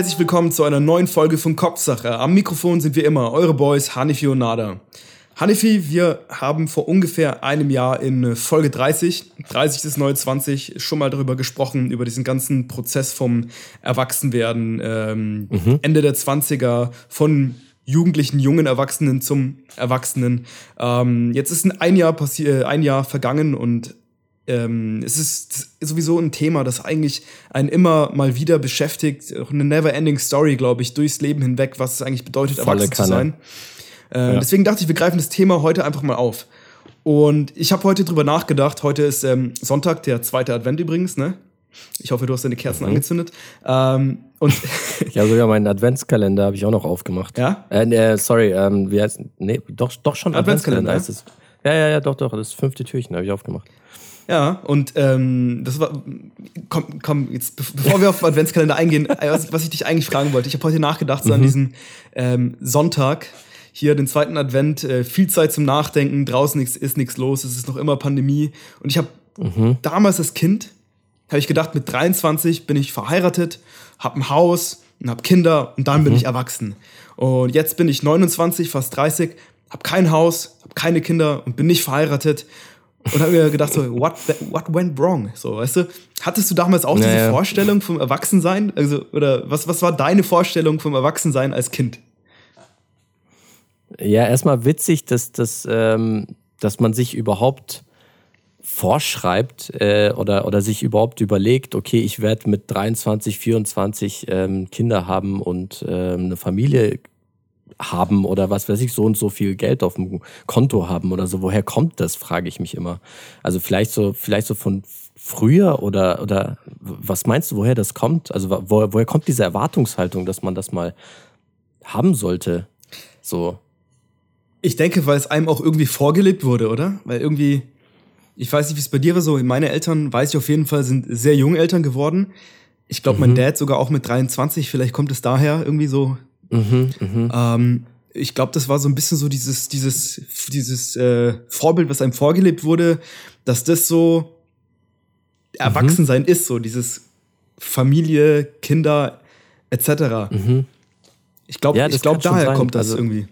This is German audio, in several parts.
Herzlich willkommen zu einer neuen Folge von Kopfsache. Am Mikrofon sind wie immer eure Boys Hanifi und Nada. Hanifi, wir haben vor ungefähr einem Jahr in Folge 30, 30 bis 29, schon mal darüber gesprochen, über diesen ganzen Prozess vom Erwachsenwerden, ähm, mhm. Ende der 20er, von jugendlichen, jungen Erwachsenen zum Erwachsenen. Ähm, jetzt ist ein Jahr, passi- ein Jahr vergangen und ähm, es ist sowieso ein Thema, das eigentlich einen immer mal wieder beschäftigt. Eine never-ending Story, glaube ich, durchs Leben hinweg, was es eigentlich bedeutet, Volle erwachsen Kanne. zu sein. Äh, Ja. Deswegen dachte ich, wir greifen das Thema heute einfach mal auf. Und ich habe heute drüber nachgedacht. Heute ist ähm, Sonntag, der zweite Advent übrigens, ne? Ich hoffe, du hast deine Kerzen Mhm. angezündet. Ähm, und Ich habe sogar meinen Adventskalender habe ich auch noch aufgemacht. ja, Äh, nee, sorry, ähm, wie heißt Nee, doch, doch schon Adventskalender, heißt es. Ja, ja, ja, doch, doch, das fünfte Türchen habe ich aufgemacht. Ja, und ähm, das war. Komm, komm, jetzt, be- bevor wir auf den Adventskalender eingehen, äh, was, was ich dich eigentlich fragen wollte. Ich habe heute nachgedacht, so an diesem ähm, Sonntag, hier den zweiten Advent, äh, viel Zeit zum Nachdenken, draußen nix, ist nichts los, es ist noch immer Pandemie. Und ich habe damals als Kind, habe ich gedacht, mit 23 bin ich verheiratet, habe ein Haus und habe Kinder und dann bin ich erwachsen. Und jetzt bin ich 29, fast 30, habe kein Haus, habe keine Kinder und bin nicht verheiratet. Und habe mir gedacht, so, what, what went wrong? So, weißt du, hattest du damals auch diese Naja. Vorstellung vom Erwachsensein? Also, oder was, was war deine Vorstellung vom Erwachsensein als Kind? Ja, erstmal witzig, dass, dass, ähm, dass man sich überhaupt vorschreibt äh, oder, oder sich überhaupt überlegt, okay, ich werde mit 23, 24 ähm, Kinder haben und ähm, eine Familie haben oder was weiß ich, so und so viel Geld auf dem Konto haben oder so. Woher kommt das, frage ich mich immer. Also vielleicht so, vielleicht so von früher oder, oder was meinst du, woher das kommt? Also wo, woher kommt diese Erwartungshaltung, dass man das mal haben sollte? So. Ich denke, weil es einem auch irgendwie vorgelebt wurde, oder? Weil irgendwie, ich weiß nicht, wie es bei dir war, so meine Eltern, weiß ich auf jeden Fall, sind sehr junge Eltern geworden. Ich glaube, mein Dad sogar auch mit 23, vielleicht kommt es daher irgendwie so. Mhm, mhm. Ähm, ich glaube, das war so ein bisschen so dieses, dieses, dieses äh, Vorbild, was einem vorgelebt wurde, dass das so Erwachsensein ist, so dieses Familie, Kinder, etc. Mhm. Ich glaube, Ja, ich schon daher sein. kommt das Also- irgendwie.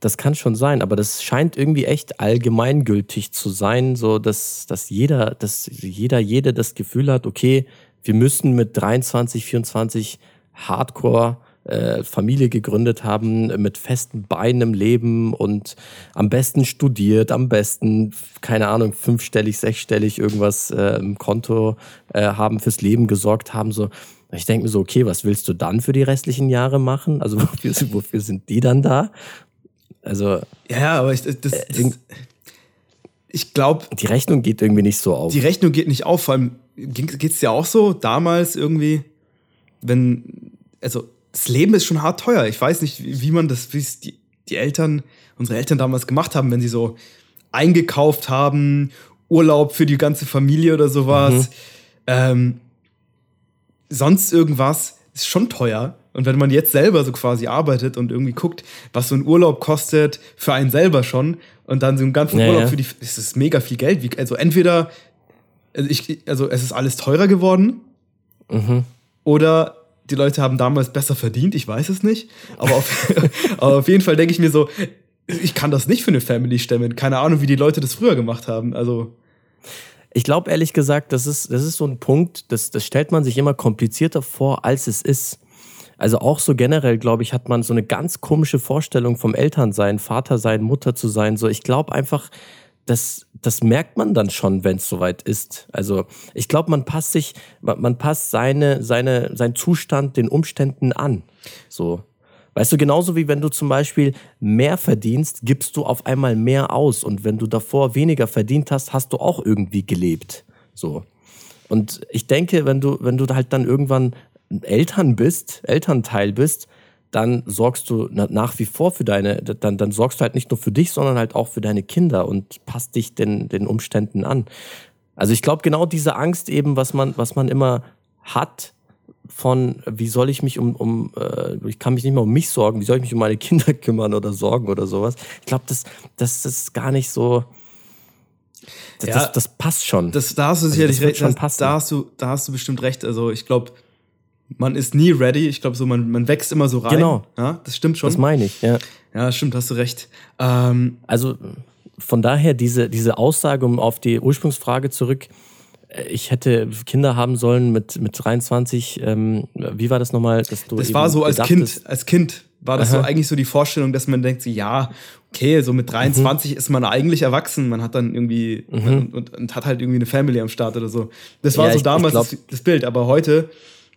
Das kann schon sein, aber das scheint irgendwie echt allgemeingültig zu sein, so dass, dass jeder, dass jeder, jede das Gefühl hat, okay, wir müssen mit 23, 24 Hardcore äh, Familie gegründet haben, mit festen Beinen im Leben und am besten studiert, am besten, keine Ahnung, fünfstellig, sechsstellig irgendwas äh, im Konto äh, haben, fürs Leben gesorgt haben, so. Ich denke mir so, okay, was willst du dann für die restlichen Jahre machen? Also wofür, wofür sind die dann da? Also Ja, aber ich, das, das, irgend- ich glaube, die Rechnung geht irgendwie nicht so auf. die Rechnung geht nicht auf. Vor allem geht es ja auch so damals irgendwie, wenn, also das Leben ist schon hart teuer. Ich weiß nicht, wie man das, wie es die, die Eltern, unsere Eltern damals gemacht haben, wenn sie so eingekauft haben, Urlaub für die ganze Familie oder sowas. Ähm, sonst irgendwas ist schon teuer. Und wenn man jetzt selber so quasi arbeitet und irgendwie guckt, was so ein Urlaub kostet für einen selber schon und dann so einen ganzen Ja, Urlaub ja. für die, ist es mega viel Geld. Wie, also entweder, also, ich, also es ist alles teurer geworden Mhm. oder die Leute haben damals besser verdient, ich weiß es nicht. Aber auf, aber auf jeden Fall denke ich mir so, ich kann das nicht für eine Family stemmen. Keine Ahnung, wie die Leute das früher gemacht haben. Also, Ich glaube ehrlich gesagt, das ist, das ist so ein Punkt, das, das stellt man sich immer komplizierter vor, als es ist. Also auch so generell, glaube ich, hat man so eine ganz komische Vorstellung vom Elternsein, Vater sein, Mutter zu sein. So, ich glaube einfach, das, das merkt man dann schon, wenn es soweit ist. Also ich glaube, man passt sich, man, passt seine, seine, seinen Zustand den Umständen an. So. Weißt du, genauso wie wenn du zum Beispiel mehr verdienst, gibst du auf einmal mehr aus. Und wenn du davor weniger verdient hast, hast du auch irgendwie gelebt. So. Und ich denke, wenn du, wenn du halt dann irgendwann Eltern bist, Elternteil bist, dann sorgst du na- nach wie vor für deine, dann, dann sorgst du halt nicht nur für dich, sondern halt auch für deine Kinder und passt dich den, den Umständen an. Also ich glaube, genau diese Angst eben, was man, was man immer hat, von wie soll ich mich um, um äh, ich kann mich nicht mehr um mich sorgen, wie soll ich mich um meine Kinder kümmern oder sorgen oder sowas. Ich glaube, das, das, ist gar nicht so. Das, Ja, das, das passt schon. das, da hast du Also sicherlich wird recht. schon das- passen. Da hast du, da hast du bestimmt recht. Also ich glaube, man ist nie ready. Ich glaube, so man, man wächst immer so rein. Genau. Ja, das stimmt schon. Das meine ich, ja. Ja, stimmt, hast du recht. Ähm, Also von daher diese, diese Aussage, um auf die Ursprungsfrage zurück, äh, ich hätte Kinder haben sollen mit, mit 23, ähm, wie war das nochmal? Dass du das war so als Kind, als Kind war das so Aha. eigentlich so die Vorstellung, dass man denkt, so, ja, okay, so mit 23 ist man eigentlich erwachsen, man hat dann irgendwie und, und, und hat halt irgendwie eine Family am Start oder so. Das war Ja, so ich- damals ich glaub- das, das Bild, aber heute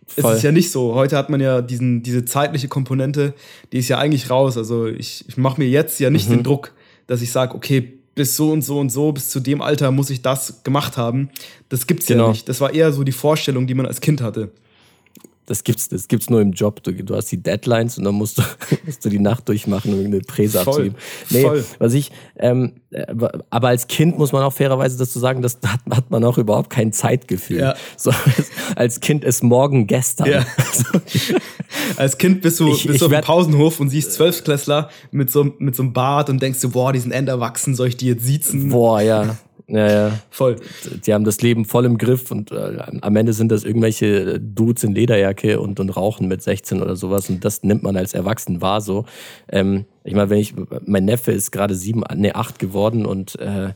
Voll. ist es ja nicht so. Heute hat man ja diesen, diese zeitliche Komponente, die ist ja eigentlich raus. Also ich, ich mache mir jetzt ja nicht den Druck, dass ich sage, okay, bis so und so und so, bis zu dem Alter muss ich das gemacht haben. Das gibt's ja Genau. nicht. Das war eher so die Vorstellung, die man als Kind hatte. Das gibt's, das gibt's nur im Job. Du, du hast die Deadlines und dann musst du, musst du die Nacht durchmachen, um eine Präse Voll, abzugeben. Nee, voll. was ich, ähm, äh, aber als Kind muss man auch fairerweise dazu sagen, das hat, hat man auch überhaupt kein Zeitgefühl. Ja. So, als, Kind ist morgen gestern. Ja. Als Kind bist du, Ich- bist ich du auf dem Pausenhof und siehst Zwölfklässler mit so, mit so einem Bart und denkst du, boah, die sind enderwachsen, soll ich die jetzt siezen? Boah, ja. Ja, ja. Voll. Die haben das Leben voll im Griff und äh, am Ende sind das irgendwelche Dudes in Lederjacke und, und rauchen mit 16 oder sowas und das nimmt man als Erwachsen wahr so. Ähm, ich meine, wenn ich, mein Neffe ist gerade sieben, nee, acht geworden und äh,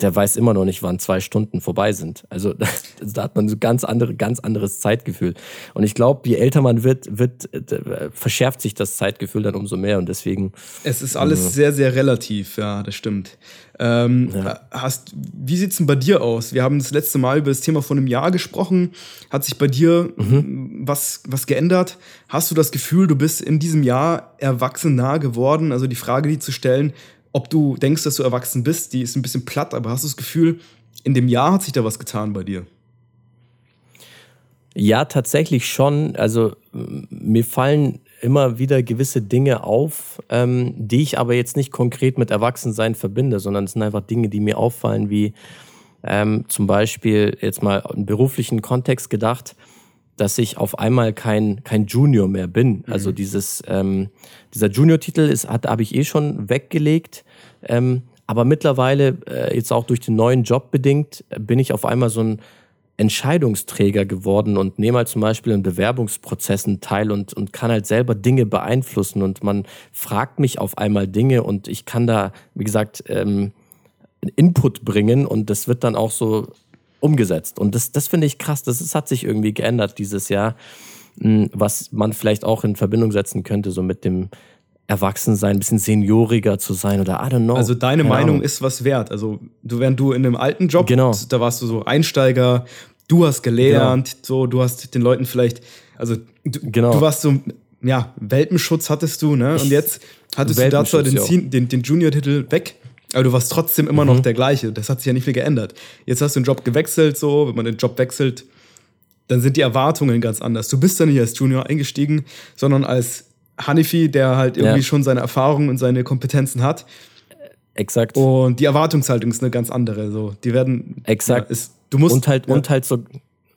der weiß immer noch nicht, wann zwei Stunden vorbei sind. Also da hat man so ganz andere, ganz anderes Zeitgefühl. Und ich glaube, je älter man wird, wird äh, verschärft sich das Zeitgefühl dann umso mehr und deswegen Es ist alles sehr, sehr relativ, ja, das stimmt. Ähm, hast, wie sieht's denn bei dir aus? Wir haben das letzte Mal über das Thema von einem Jahr gesprochen. Hat sich bei dir was, was geändert? Hast du das Gefühl, du bist in diesem Jahr erwachsen nah geworden? Also die Frage, die zu stellen, ob du denkst, dass du erwachsen bist, die ist ein bisschen platt, aber hast du das Gefühl, in dem Jahr hat sich da was getan bei dir? Ja, tatsächlich schon. Also mir fallen immer wieder gewisse Dinge auf, ähm, die ich aber jetzt nicht konkret mit Erwachsensein verbinde, sondern es sind einfach Dinge, die mir auffallen, wie ähm, zum Beispiel jetzt mal im beruflichen Kontext gedacht, dass ich auf einmal kein, kein Junior mehr bin. Also dieses, ähm, dieser Junior-Titel ist, hat, habe ich eh schon weggelegt. Ähm, aber mittlerweile, äh, jetzt auch durch den neuen Job bedingt, äh, bin ich auf einmal so ein Entscheidungsträger geworden und nehme halt zum Beispiel in Bewerbungsprozessen teil und, und kann halt selber Dinge beeinflussen und man fragt mich auf einmal Dinge und ich kann da, wie gesagt, ähm, Input bringen und das wird dann auch so umgesetzt. Und das, das finde ich krass. Das ist, hat sich irgendwie geändert dieses Jahr, mh, was man vielleicht auch in Verbindung setzen könnte, so mit dem Erwachsensein, ein bisschen senioriger zu sein oder I don't know. Also deine Keine Meinung ist was wert. Also du, während du in einem alten Job, Genau. da warst du so Einsteiger, du hast gelernt, so du hast den Leuten vielleicht, also du, Genau. du warst so, ja, Welpenschutz hattest du, ne? Und jetzt hattest du dazu den, ja. Den, den Junior-Titel weg. Aber du warst trotzdem immer Mhm. noch der gleiche. Das hat sich ja nicht viel geändert. Jetzt hast du den Job gewechselt, so, wenn man den Job wechselt, dann sind die Erwartungen ganz anders. Du bist da nicht als Junior eingestiegen, sondern als Hanifi, der halt irgendwie Ja. schon seine Erfahrungen und seine Kompetenzen hat. Exakt. Und die Erwartungshaltung ist eine ganz andere. So, die werden. Exakt. Ja, ist, du musst. und halt, ja. und halt so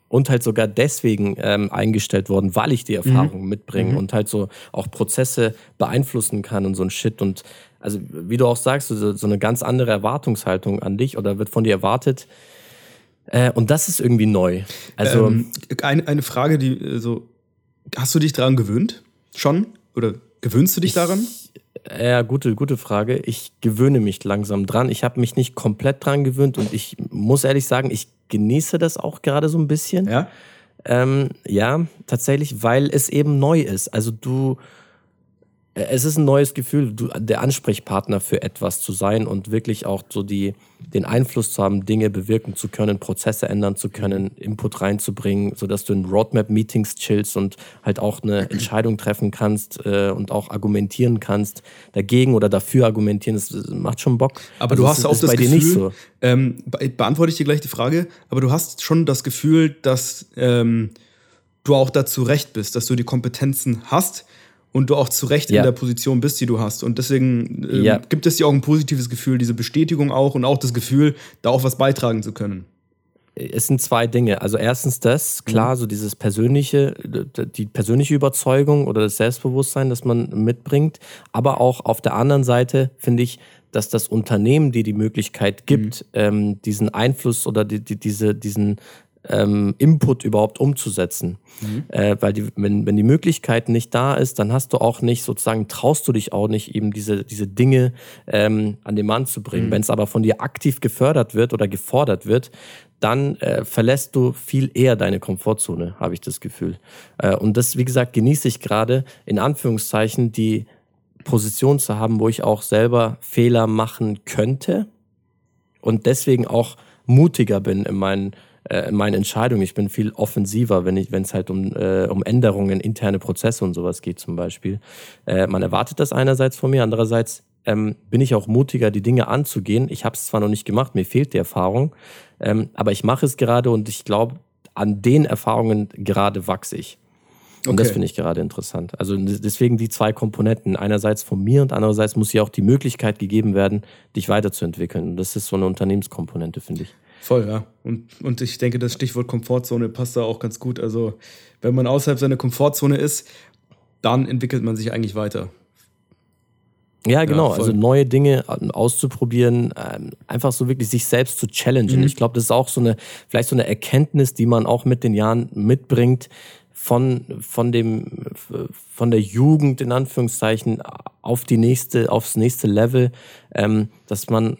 und halt sogar deswegen ähm, eingestellt worden, weil ich die Erfahrung Mhm. mitbringe und halt so auch Prozesse beeinflussen kann und so ein Shit. Und also, wie du auch sagst, so, so eine ganz andere Erwartungshaltung an dich oder wird von dir erwartet. Äh, und das ist irgendwie neu. Also, ähm, eine, eine Frage, die äh, so. Hast du dich daran gewöhnt? Schon? Oder gewöhnst du dich daran? Ja, gute, gute Frage. Ich gewöhne mich langsam dran. Ich habe mich nicht komplett dran gewöhnt und ich muss ehrlich sagen, ich genieße das auch gerade so ein bisschen. Ja. Ähm, ja, tatsächlich, weil es eben neu ist. Also du, es ist ein neues Gefühl, du, der Ansprechpartner für etwas zu sein und wirklich auch so die, den Einfluss zu haben, Dinge bewirken zu können, Prozesse ändern zu können, Input reinzubringen, sodass du in Roadmap-Meetings chillst und halt auch eine Entscheidung treffen kannst äh, und auch argumentieren kannst, dagegen oder dafür argumentieren. Das, macht schon Bock. Aber Also du hast ist- auch ist das bei Gefühl, dir nicht so. ähm, be beantworte ich dir gleich die Frage, aber du hast schon das Gefühl, dass ähm, du auch dazu recht bist, dass du die Kompetenzen hast und du auch zu Recht Ja. in der Position bist, die du hast. Und deswegen ähm, Ja. gibt es dir auch ein positives Gefühl, diese Bestätigung auch und auch das Gefühl, da auch was beitragen zu können. es sind zwei Dinge. Also erstens das, klar, so dieses persönliche, die persönliche Überzeugung oder das Selbstbewusstsein, das man mitbringt. Aber auch auf der anderen Seite finde ich, dass das Unternehmen dir die Möglichkeit gibt, ähm, diesen Einfluss oder die, die, diese, diesen ähm, Input überhaupt umzusetzen. Mhm. Äh, weil die, wenn, wenn die Möglichkeit nicht da ist, dann hast du auch nicht, sozusagen traust du dich auch nicht, eben diese, diese Dinge ähm, an den Mann zu bringen. Mhm. Wenn es aber von dir aktiv gefördert wird oder gefordert wird, dann äh, verlässt du viel eher deine Komfortzone, habe ich das Gefühl. Äh, und das, wie gesagt, genieße ich gerade in Anführungszeichen die Position zu haben, wo ich auch selber Fehler machen könnte und deswegen auch mutiger bin in meinen äh, in meinen Entscheidungen. Ich bin viel offensiver, wenn ich, wenn es halt um, äh, um Änderungen, interne Prozesse und sowas geht zum Beispiel. Äh, man erwartet das einerseits von mir, andererseits ähm, bin ich auch mutiger, die Dinge anzugehen. Ich habe es zwar noch nicht gemacht, mir fehlt die Erfahrung, ähm, aber ich mache es gerade und ich glaube, an den Erfahrungen gerade wachse ich. Und okay. das finde ich gerade interessant. Also deswegen die zwei Komponenten. Einerseits von mir und andererseits muss ja auch die Möglichkeit gegeben werden, dich weiterzuentwickeln. Und das ist so eine Unternehmenskomponente, finde ich. Voll, ja. Und, und ich denke, das Stichwort Komfortzone passt da auch ganz gut. Also, wenn man außerhalb seiner Komfortzone ist, dann entwickelt man sich eigentlich weiter. Ja, genau. Ja, also neue Dinge auszuprobieren, ähm, einfach so wirklich sich selbst zu challengen. Mhm. Ich glaube, das ist auch so eine, vielleicht so eine Erkenntnis, die man auch mit den Jahren mitbringt von, von dem, von der Jugend in Anführungszeichen auf die nächste, aufs nächste Level, ähm, dass man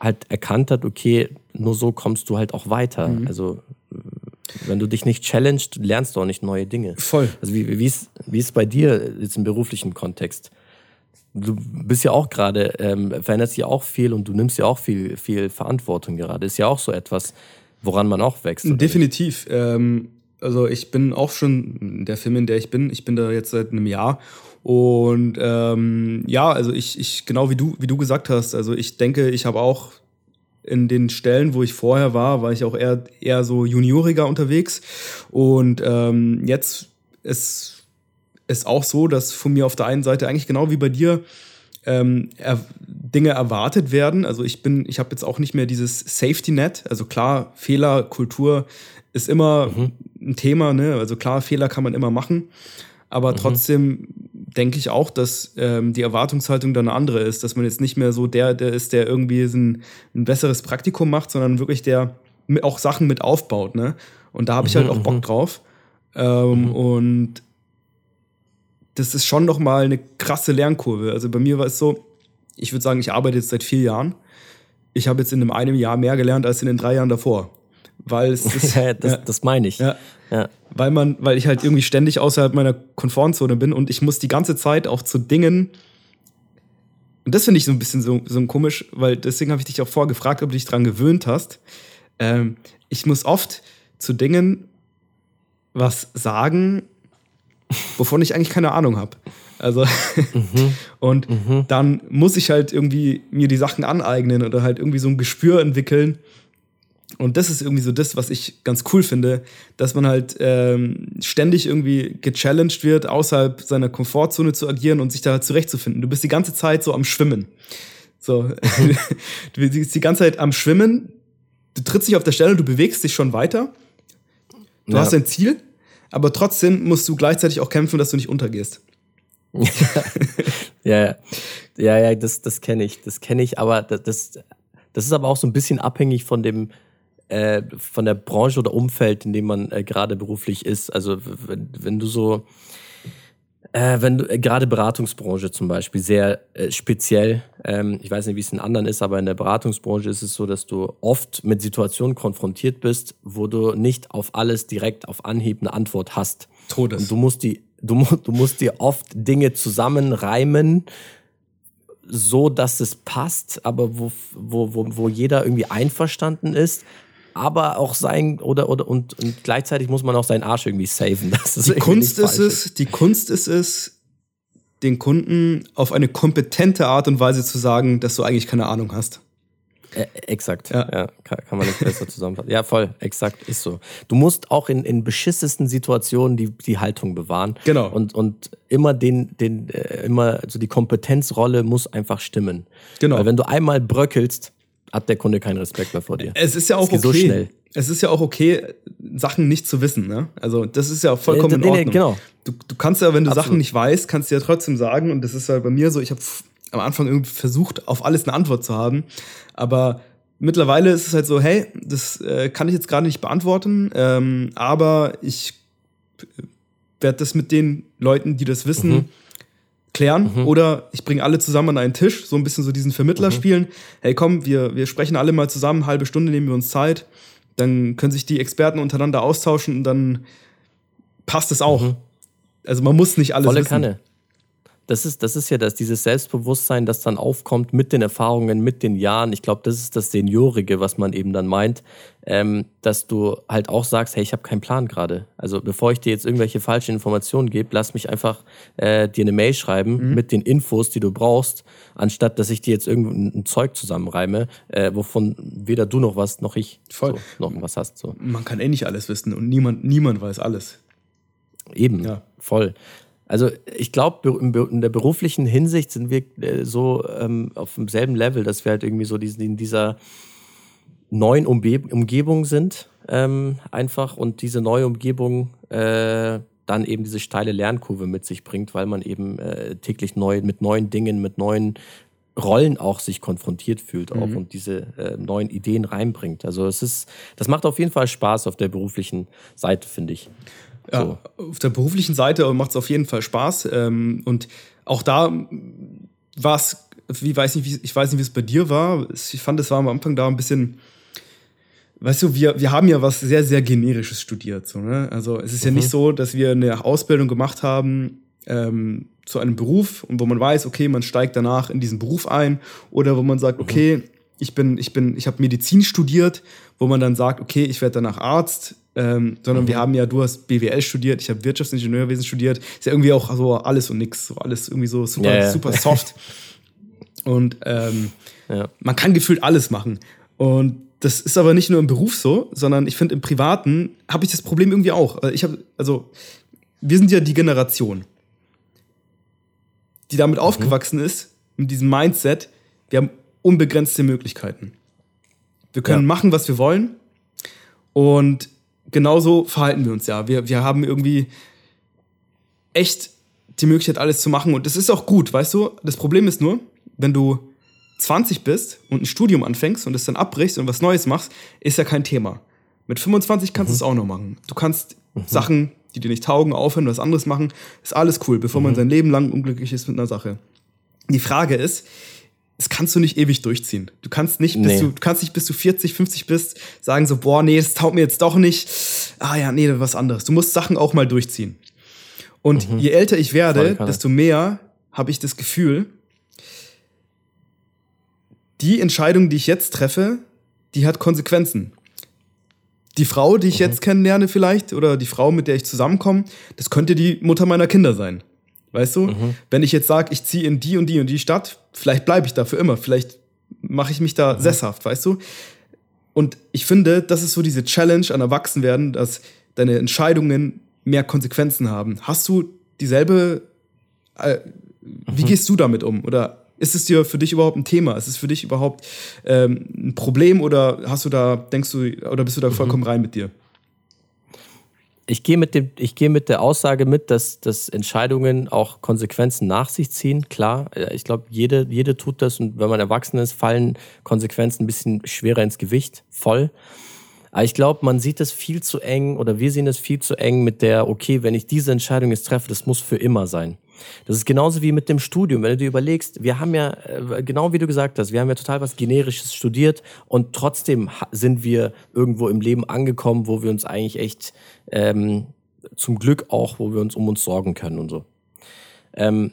halt erkannt hat, okay, nur so kommst du halt auch weiter. Mhm. Also wenn du dich nicht challenged, lernst du auch nicht neue Dinge. Voll. Also wie, wie, ist, wie ist bei dir jetzt im beruflichen Kontext? Du bist ja auch gerade, ähm, veränderst sich auch viel und du nimmst ja auch viel, viel Verantwortung gerade. Ist ja auch so etwas, woran man auch wächst. Definitiv. Ähm, also ich bin auch schon der Firma, in der ich bin. Ich bin da jetzt seit einem Jahr und ähm, ja, also ich, ich, genau wie du, wie du gesagt hast, also ich denke, ich habe auch in den Stellen, wo ich vorher war, war ich auch eher, eher so junioriger unterwegs. Und ähm, jetzt ist es auch so, dass von mir auf der einen Seite eigentlich genau wie bei dir ähm, er, Dinge erwartet werden. Also ich bin, ich habe jetzt auch nicht mehr dieses Safety Net. Also klar, Fehler, Kultur ist immer mhm. ein Thema. Ne? Also klar, Fehler kann man immer machen. Aber mhm. trotzdem denke ich auch, dass ähm, die Erwartungshaltung dann eine andere ist, dass man jetzt nicht mehr so der, der ist, der irgendwie ein, ein besseres Praktikum macht, sondern wirklich der auch Sachen mit aufbaut. Ne? Und da habe ich halt auch Bock mhm. drauf. Ähm, mhm. Und das ist schon noch mal eine krasse Lernkurve. Also bei mir war es so, ich würde sagen, ich arbeite jetzt seit vier Jahren. Ich habe jetzt in einem einem Jahr mehr gelernt als in den drei Jahren davor weil es ist, das, ja, das meine ich. Ja, ja. Weil man, weil ich halt irgendwie ständig außerhalb meiner Komfortzone bin und ich muss die ganze Zeit auch zu Dingen. Und das finde ich so ein bisschen so, so komisch, weil deswegen habe ich dich auch vorgefragt, ob du dich daran gewöhnt hast. Ähm, ich muss oft zu Dingen was sagen, wovon ich eigentlich keine Ahnung habe. Also, mhm. und mhm. dann muss ich halt irgendwie mir die Sachen aneignen oder halt irgendwie so ein Gespür entwickeln, und das ist irgendwie so das, was ich ganz cool finde, dass man halt ähm, ständig irgendwie gechallenged wird, außerhalb seiner Komfortzone zu agieren und sich da halt zurechtzufinden. Du bist die ganze Zeit so am Schwimmen. So, du bist die ganze Zeit am Schwimmen, du trittst nicht auf der Stelle, du bewegst dich schon weiter. Du ja. hast ein Ziel, aber trotzdem musst du gleichzeitig auch kämpfen, dass du nicht untergehst. ja, ja, ja, ja, das, das kenne ich, das kenne ich, aber das, das ist aber auch so ein bisschen abhängig von dem, äh, von der Branche oder Umfeld, in dem man äh, gerade beruflich ist. Also wenn, wenn du so, äh, wenn du äh, gerade Beratungsbranche zum Beispiel sehr äh, speziell, ähm, ich weiß nicht, wie es in anderen ist, aber in der Beratungsbranche ist es so, dass du oft mit Situationen konfrontiert bist, wo du nicht auf alles direkt auf Anhieb eine Antwort hast. Todes. Und du musst die, du, du musst dir oft Dinge zusammenreimen, so dass es passt, aber wo, wo, wo, wo jeder irgendwie einverstanden ist aber auch sein oder oder und, und gleichzeitig muss man auch seinen Arsch irgendwie saven. Das ist die Kunst ist es, die Kunst ist es, den Kunden auf eine kompetente Art und Weise zu sagen, dass du eigentlich keine Ahnung hast. Äh, exakt, ja, ja kann, man nicht besser zusammenfassen. Ja, voll, exakt, ist so. Du musst auch in, in beschissesten Situationen die, die Haltung bewahren. Genau. Und, und immer den, den, äh, immer, also die Kompetenzrolle muss einfach stimmen. Genau. Weil wenn du einmal bröckelst, hat der Kunde keinen Respekt mehr vor dir. Es ist ja auch okay. So schnell. Es ist ja auch okay, Sachen nicht zu wissen. Ne? Also das ist ja vollkommen nee, in Ordnung. Nee, genau. Du, du kannst ja, wenn du Absolut. Sachen nicht weißt, kannst du ja trotzdem sagen. Und das ist ja bei mir so. Ich habe am Anfang irgendwie versucht, auf alles eine Antwort zu haben. Aber mittlerweile ist es halt so, hey, das äh, kann ich jetzt gerade nicht beantworten, ähm, aber ich werde das mit den Leuten, die das wissen, mhm. Klären. Mhm. Oder ich bringe alle zusammen an einen Tisch, so ein bisschen so diesen Vermittler mhm. spielen. Hey, komm, wir, wir sprechen alle mal zusammen, halbe Stunde nehmen wir uns Zeit. Dann können sich die Experten untereinander austauschen und dann passt es auch. Mhm. Also man muss nicht alles Volle wissen. Kanne das ist, das ist ja das, dieses Selbstbewusstsein, das dann aufkommt mit den Erfahrungen, mit den Jahren. Ich glaube, das ist das Seniorige, was man eben dann meint, ähm, dass du halt auch sagst, hey, ich habe keinen Plan gerade. Also bevor ich dir jetzt irgendwelche falschen Informationen gebe, lass mich einfach äh, dir eine Mail schreiben mhm. mit den Infos, die du brauchst, anstatt dass ich dir jetzt irgendein Zeug zusammenreime, äh, wovon weder du noch was, noch ich Voll. So, noch was hast. So. Man kann eh nicht alles wissen und niemand, niemand weiß alles. Eben, ja. voll. Also ich glaube, in der beruflichen Hinsicht sind wir äh, so ähm, auf demselben Level, dass wir halt irgendwie so diesen, in dieser neuen Umge Umgebung sind ähm, einfach und diese neue Umgebung äh, dann eben diese steile Lernkurve mit sich bringt, weil man eben äh, täglich neu mit neuen Dingen, mit neuen Rollen auch sich konfrontiert fühlt auch mhm. und diese äh, neuen Ideen reinbringt. Also es ist, das macht auf jeden Fall Spaß auf der beruflichen Seite, finde ich. Ja, so. auf der beruflichen Seite macht es auf jeden Fall Spaß. Ähm, und auch da war es, wie weiß nicht, wie, ich weiß nicht, wie es bei dir war. Ich fand, es war am Anfang da ein bisschen, weißt du, wir, wir haben ja was sehr, sehr Generisches studiert. So, ne? Also es ist mhm. ja nicht so, dass wir eine Ausbildung gemacht haben ähm, zu einem Beruf und wo man weiß, okay, man steigt danach in diesen Beruf ein oder wo man sagt, mhm. Ich bin, ich bin, ich habe Medizin studiert, wo man dann sagt, okay, ich werde danach Arzt, ähm, sondern mhm. wir haben ja, du hast BWL studiert, ich habe Wirtschaftsingenieurwesen studiert, ist ja irgendwie auch so alles und nix, so alles irgendwie so super, ja. super soft. und ähm, ja. man kann gefühlt alles machen. Und das ist aber nicht nur im Beruf so, sondern ich finde im Privaten habe ich das Problem irgendwie auch. Ich habe, also wir sind ja die Generation, die damit mhm. aufgewachsen ist, mit diesem Mindset, wir haben unbegrenzte Möglichkeiten. Wir können machen, was wir wollen. Und genauso verhalten wir uns ja. Wir, wir haben irgendwie echt die Möglichkeit, alles zu machen. Und das ist auch gut, weißt du? Das Problem ist nur, wenn du 20 bist und ein Studium anfängst und es dann abbrichst und was Neues machst, ist ja kein Thema. Mit 25 kannst mhm. du es auch noch machen. Du kannst mhm. Sachen, die dir nicht taugen, aufhören, was anderes machen. Ist alles cool, bevor mhm. man sein Leben lang unglücklich ist mit einer Sache. Die Frage ist, das kannst du nicht ewig durchziehen. Du kannst nicht, bis nee. du, du kannst nicht, bis du 40, 50 bist, sagen so, boah, nee, das taugt mir jetzt doch nicht. Ah ja, nee, was anderes. Du musst Sachen auch mal durchziehen. Und mhm. je älter ich werde, desto mehr habe ich das Gefühl, die Entscheidung, die ich jetzt treffe, die hat Konsequenzen. Die Frau, die ich mhm. jetzt kennenlerne vielleicht, oder die Frau, mit der ich zusammenkomme, das könnte die Mutter meiner Kinder sein. Weißt du? Mhm. Wenn ich jetzt sage, ich ziehe in die und die und die Stadt, vielleicht bleibe ich da für immer, vielleicht mache ich mich da mhm. sesshaft, weißt du? Und ich finde, das ist so diese Challenge an Erwachsenwerden, dass deine Entscheidungen mehr Konsequenzen haben. Hast du dieselbe, äh, wie mhm. gehst du damit um? Oder ist es dir für dich überhaupt ein Thema? Ist es für dich überhaupt ähm, ein Problem oder hast du da, denkst du, oder bist du da mhm. vollkommen rein mit dir? Ich gehe mit, dem, ich gehe mit der Aussage mit, dass, dass Entscheidungen auch Konsequenzen nach sich ziehen. Klar, äh, ich glaube, jede, jede tut das und wenn man erwachsen ist, fallen Konsequenzen ein bisschen schwerer ins Gewicht, voll. Aber ich glaube, man sieht es viel zu eng oder wir sehen es viel zu eng mit der, okay, wenn ich diese Entscheidung jetzt treffe, das muss für immer sein. Das ist genauso wie mit dem Studium. Wenn du dir überlegst, wir haben ja, äh, genau wie du gesagt hast, wir haben ja total was Generisches studiert und trotzdem sind wir irgendwo im Leben angekommen, wo wir uns eigentlich echt ähm, zum Glück auch, wo wir uns um uns sorgen können und so. Ähm,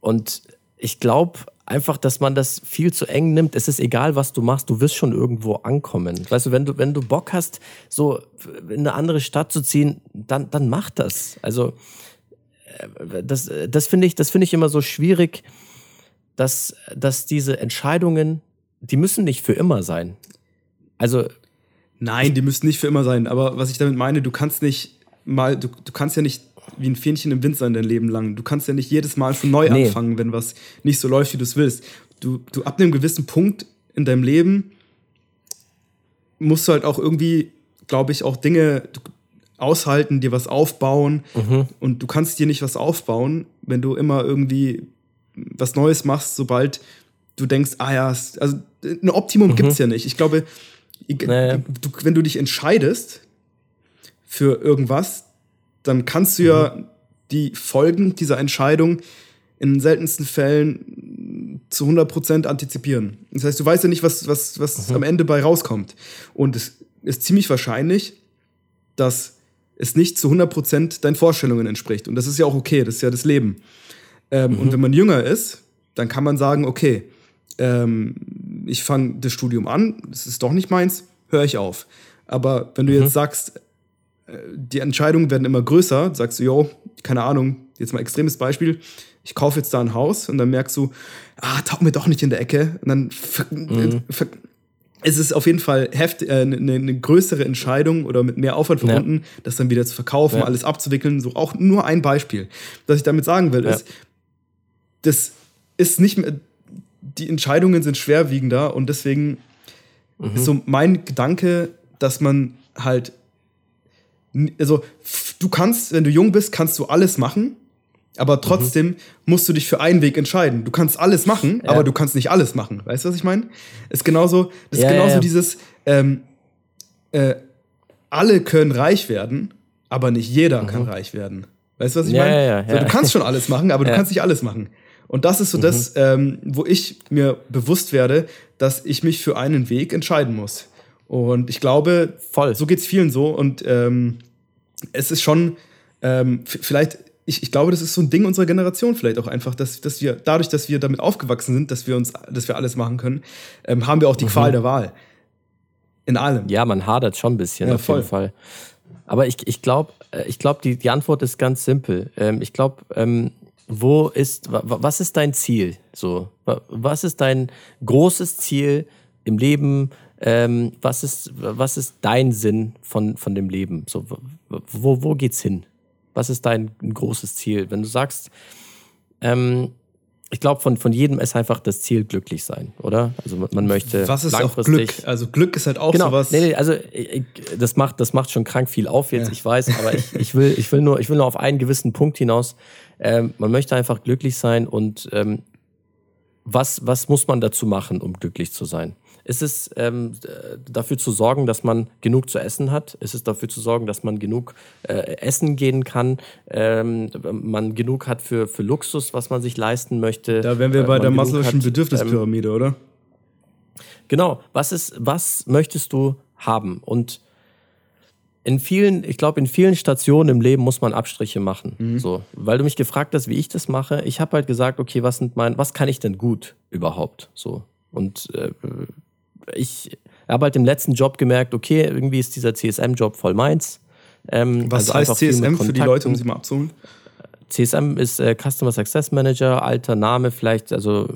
und ich glaube einfach, dass man das viel zu eng nimmt. Es ist egal, was du machst, du wirst schon irgendwo ankommen. Weißt du, wenn du, wenn du Bock hast, so in eine andere Stadt zu ziehen, dann, dann mach das. Also, das, das finde ich, das finde ich immer so schwierig, dass, dass diese Entscheidungen, die müssen nicht für immer sein. Also. Nein, die müssen nicht für immer sein. Aber was ich damit meine, du kannst nicht mal, du, du kannst ja nicht wie ein Fähnchen im Wind sein dein Leben lang. Du kannst ja nicht jedes Mal von neu nee. anfangen, wenn was nicht so läuft, wie du es willst. Du, du ab einem gewissen Punkt in deinem Leben musst du halt auch irgendwie, glaube ich, auch Dinge, du, aushalten, dir was aufbauen. Mhm. Und du kannst dir nicht was aufbauen, wenn du immer irgendwie was Neues machst, sobald du denkst, ah ja, also ein Optimum mhm. gibt es ja nicht. Ich glaube, naja. du, wenn du dich entscheidest für irgendwas, dann kannst du mhm. ja die Folgen dieser Entscheidung in den seltensten Fällen zu 100% antizipieren. Das heißt, du weißt ja nicht, was, was, was mhm. am Ende bei rauskommt. Und es ist ziemlich wahrscheinlich, dass es nicht zu 100% deinen Vorstellungen entspricht. Und das ist ja auch okay, das ist ja das Leben. Ähm, mhm. Und wenn man jünger ist, dann kann man sagen, okay, ähm, ich fange das Studium an, das ist doch nicht meins, höre ich auf. Aber wenn du mhm. jetzt sagst, äh, die Entscheidungen werden immer größer, sagst du, jo, keine Ahnung, jetzt mal extremes Beispiel, ich kaufe jetzt da ein Haus und dann merkst du, ah, tauch mir doch nicht in der Ecke. Und dann mhm. Es ist auf jeden Fall heft, äh, eine, eine größere Entscheidung oder mit mehr Aufwand verbunden, ja. das dann wieder zu verkaufen, ja. alles abzuwickeln. So auch nur ein Beispiel. Was ich damit sagen will, ja. ist, das ist nicht mehr, die Entscheidungen sind schwerwiegender und deswegen mhm. ist so mein Gedanke, dass man halt, also du kannst, wenn du jung bist, kannst du alles machen aber mhm. trotzdem mhm. musst du dich für einen Weg entscheiden. Du kannst alles machen, ja. aber du kannst nicht alles machen. Weißt du, was ich meine? Ist genauso, das ist ja, genauso ja, dieses, ähm, äh, alle können reich werden, aber nicht jeder mhm. kann reich werden. Weißt du, was ich meine? So, du kannst schon alles machen, aber du kannst nicht alles machen. Und das ist so mhm. das, ähm, wo ich mir bewusst werde, dass ich mich für einen Weg entscheiden muss. Und ich glaube, Voll. so geht es vielen so. Und ähm, es ist schon, ähm, vielleicht ich, ich glaube, das ist so ein Ding unserer Generation vielleicht auch einfach, dass, dass wir, dadurch, dass wir damit aufgewachsen sind, dass wir uns, dass wir alles machen können, ähm, haben wir auch die mhm. Qual der Wahl. In allem. Ja, man hadert schon ein bisschen, ja, auf voll. jeden Fall. Aber ich, ich glaube, äh, ich glaub, die, die Antwort ist ganz simpel. Ähm, ich glaube, ähm, wo ist, was ist dein Ziel? So, was ist dein großes Ziel im Leben? Ähm, was ist, was ist dein Sinn von, von dem Leben? So, wo, wo geht's hin? Was ist dein großes Ziel? Wenn du sagst, ähm, ich glaube, von, von jedem ist einfach das Ziel glücklich sein, oder? Also man möchte. Was ist auch Glück? Also Glück ist halt auch genau. sowas. Nee, nee, also ich, das, macht, das macht schon krank viel auf jetzt, ja. ich weiß, aber ich, ich, will, ich, will nur, ich will nur auf einen gewissen Punkt hinaus. Ähm, man möchte einfach glücklich sein und ähm, was, was muss man dazu machen, um glücklich zu sein? Ist es ähm, dafür zu sorgen, dass man genug zu essen hat? Ist es dafür zu sorgen, dass man genug äh, essen gehen kann? Ähm, man genug hat für, für Luxus, was man sich leisten möchte? Da wären wir bei der Maslow'schen Bedürfnispyramide, ähm, oder? Genau. Was ist, was möchtest du haben? Und in vielen, ich glaube, in vielen Stationen im Leben muss man Abstriche machen. Mhm. So, weil du mich gefragt hast, wie ich das mache. Ich habe halt gesagt, okay, was sind mein, was kann ich denn gut überhaupt? So und äh, ich habe halt im letzten Job gemerkt, okay, irgendwie ist dieser CSM-Job voll meins. Ähm, Was also heißt CSM für die Leute, um sie mal abzuholen? CSM ist äh, Customer Success Manager, alter Name vielleicht, also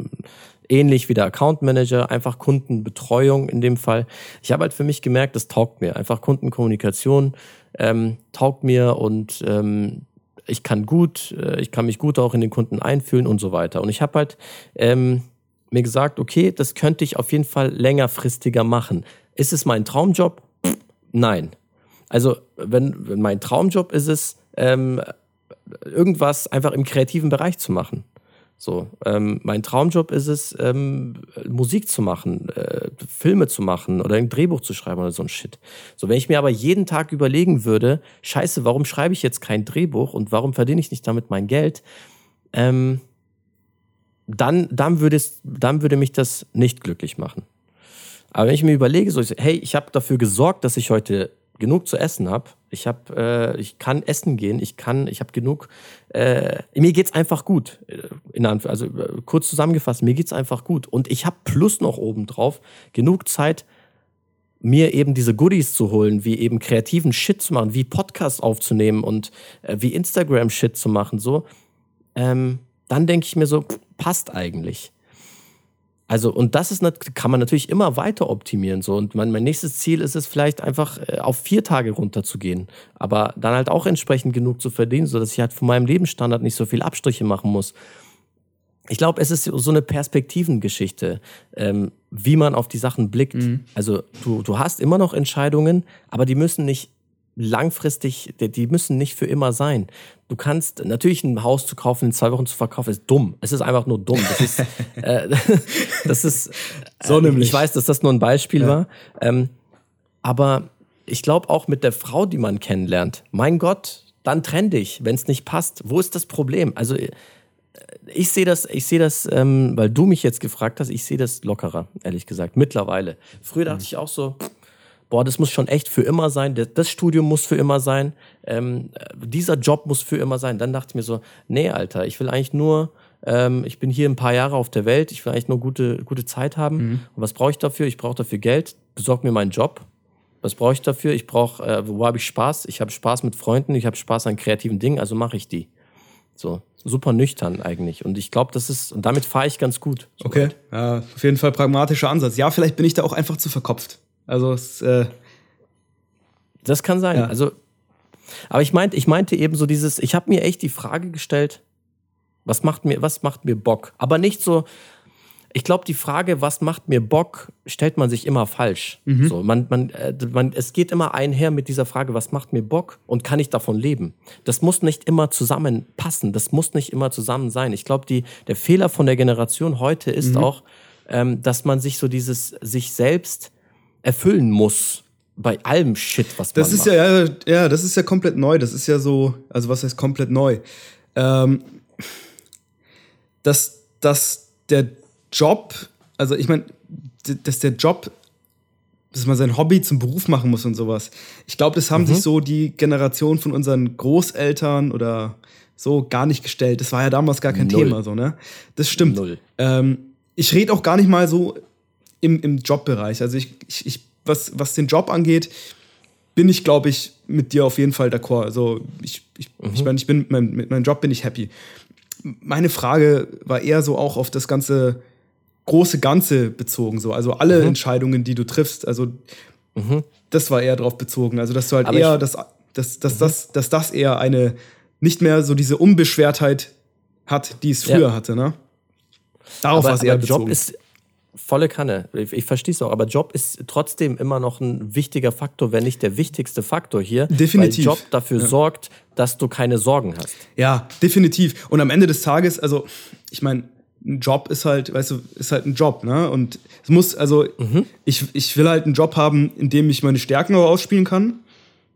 ähnlich wie der Account Manager, einfach Kundenbetreuung in dem Fall. Ich habe halt für mich gemerkt, das taugt mir. Einfach Kundenkommunikation ähm, taugt mir und ähm, ich kann gut, äh, ich kann mich gut auch in den Kunden einfühlen und so weiter. Und ich habe halt ähm, mir gesagt, okay, das könnte ich auf jeden Fall längerfristiger machen. Ist es mein Traumjob? Nein. Also, wenn, wenn mein Traumjob ist es, ähm, irgendwas einfach im kreativen Bereich zu machen. So, ähm, mein Traumjob ist es, ähm, Musik zu machen, äh, Filme zu machen oder ein Drehbuch zu schreiben oder so ein Shit. So, wenn ich mir aber jeden Tag überlegen würde, scheiße, warum schreibe ich jetzt kein Drehbuch und warum verdiene ich nicht damit mein Geld, ähm, dann, dann, würde es, dann würde mich das nicht glücklich machen. Aber wenn ich mir überlege, so, hey, ich habe dafür gesorgt, dass ich heute genug zu essen habe. Ich habe, äh, ich kann essen gehen. Ich kann, ich habe genug. Äh, mir geht's einfach gut. Äh, in Anf also äh, kurz zusammengefasst, mir geht's einfach gut. Und ich habe plus noch obendrauf genug Zeit, mir eben diese Goodies zu holen, wie eben kreativen Shit zu machen, wie Podcasts aufzunehmen und äh, wie Instagram Shit zu machen. So, ähm, dann denke ich mir so, passt eigentlich. Also, und das ist, kann man natürlich immer weiter optimieren. So. Und mein, mein nächstes Ziel ist es vielleicht einfach äh, auf vier Tage runterzugehen. Aber dann halt auch entsprechend genug zu verdienen, sodass ich halt von meinem Lebensstandard nicht so viel Abstriche machen muss. Ich glaube, es ist so eine Perspektivengeschichte, ähm, wie man auf die Sachen blickt. Mhm. Also, du, du hast immer noch Entscheidungen, aber die müssen nicht langfristig, die, müssen nicht für immer sein. Du kannst natürlich ein Haus zu kaufen, in zwei Wochen zu verkaufen, ist dumm. Es ist einfach nur dumm. Das ist, äh, das ist so äh, nämlich. Ich weiß, dass das nur ein Beispiel ja. war. Ähm, aber ich glaube auch mit der Frau, die man kennenlernt, mein Gott, dann trenn dich, wenn es nicht passt. Wo ist das Problem? Also äh, ich sehe das, ich sehe das, ähm, weil du mich jetzt gefragt hast, ich sehe das lockerer, ehrlich gesagt, mittlerweile. Früher dachte mhm. ich auch so, boah, das muss schon echt für immer sein, das Studium muss für immer sein, ähm, dieser Job muss für immer sein. Dann dachte ich mir so, nee, Alter, ich will eigentlich nur, ähm, ich bin hier ein paar Jahre auf der Welt, ich will eigentlich nur gute, gute Zeit haben. Mhm. Und was brauche ich dafür? Ich brauche dafür Geld, besorg mir meinen Job. Was brauche ich dafür? Ich brauche, äh, wo habe ich Spaß? Ich habe Spaß mit Freunden, ich habe Spaß an kreativen Dingen, also mache ich die. So, super nüchtern eigentlich. Und ich glaube, das ist, und damit fahre ich ganz gut. So okay, ja, auf jeden Fall pragmatischer Ansatz. Ja, vielleicht bin ich da auch einfach zu verkopft. Also es, äh das kann sein. Ja. Also, aber ich meinte, ich meinte eben so dieses, ich habe mir echt die Frage gestellt, was macht mir, was macht mir Bock? Aber nicht so, ich glaube, die Frage, was macht mir Bock, stellt man sich immer falsch. Mhm. So, man, man, äh, man, es geht immer einher mit dieser Frage, was macht mir Bock und kann ich davon leben? Das muss nicht immer zusammenpassen, das muss nicht immer zusammen sein. Ich glaube, der Fehler von der Generation heute ist mhm. auch, ähm, dass man sich so dieses sich selbst erfüllen muss bei allem Shit, was das man ist macht. Ja, ja, das ist ja komplett neu. Das ist ja so, also was heißt komplett neu? Ähm, dass, dass der Job, also ich meine, dass der Job, dass man sein Hobby zum Beruf machen muss und sowas. Ich glaube, das haben mhm. sich so die Generation von unseren Großeltern oder so gar nicht gestellt. Das war ja damals gar kein Null. Thema, so, ne? Das stimmt. Ähm, ich rede auch gar nicht mal so im, im Jobbereich. Also ich, ich, ich, was, was den Job angeht, bin ich, glaube ich, mit dir auf jeden Fall d'accord. Also ich, ich, mhm. ich meine, ich bin mein, mit meinem Job bin ich happy. Meine Frage war eher so auch auf das ganze große Ganze bezogen, so. Also alle mhm. Entscheidungen, die du triffst, also mhm. das war eher darauf bezogen. Also, dass du halt Aber eher, dass, dass, dass, mhm. das, dass das eher eine, nicht mehr so diese Unbeschwertheit hat, die es früher ja. hatte, ne? Darauf war es eher bezogen. Job ist volle Kanne. Ich, ich verstehe es auch, aber Job ist trotzdem immer noch ein wichtiger Faktor, wenn nicht der wichtigste Faktor hier. Definitiv. Weil Job dafür ja. sorgt, dass du keine Sorgen hast. Ja, definitiv. Und am Ende des Tages, also, ich meine, ein Job ist halt, weißt du, ist halt ein Job, ne? Und es muss, also mhm. ich, ich will halt einen Job haben, in dem ich meine Stärken auch ausspielen kann,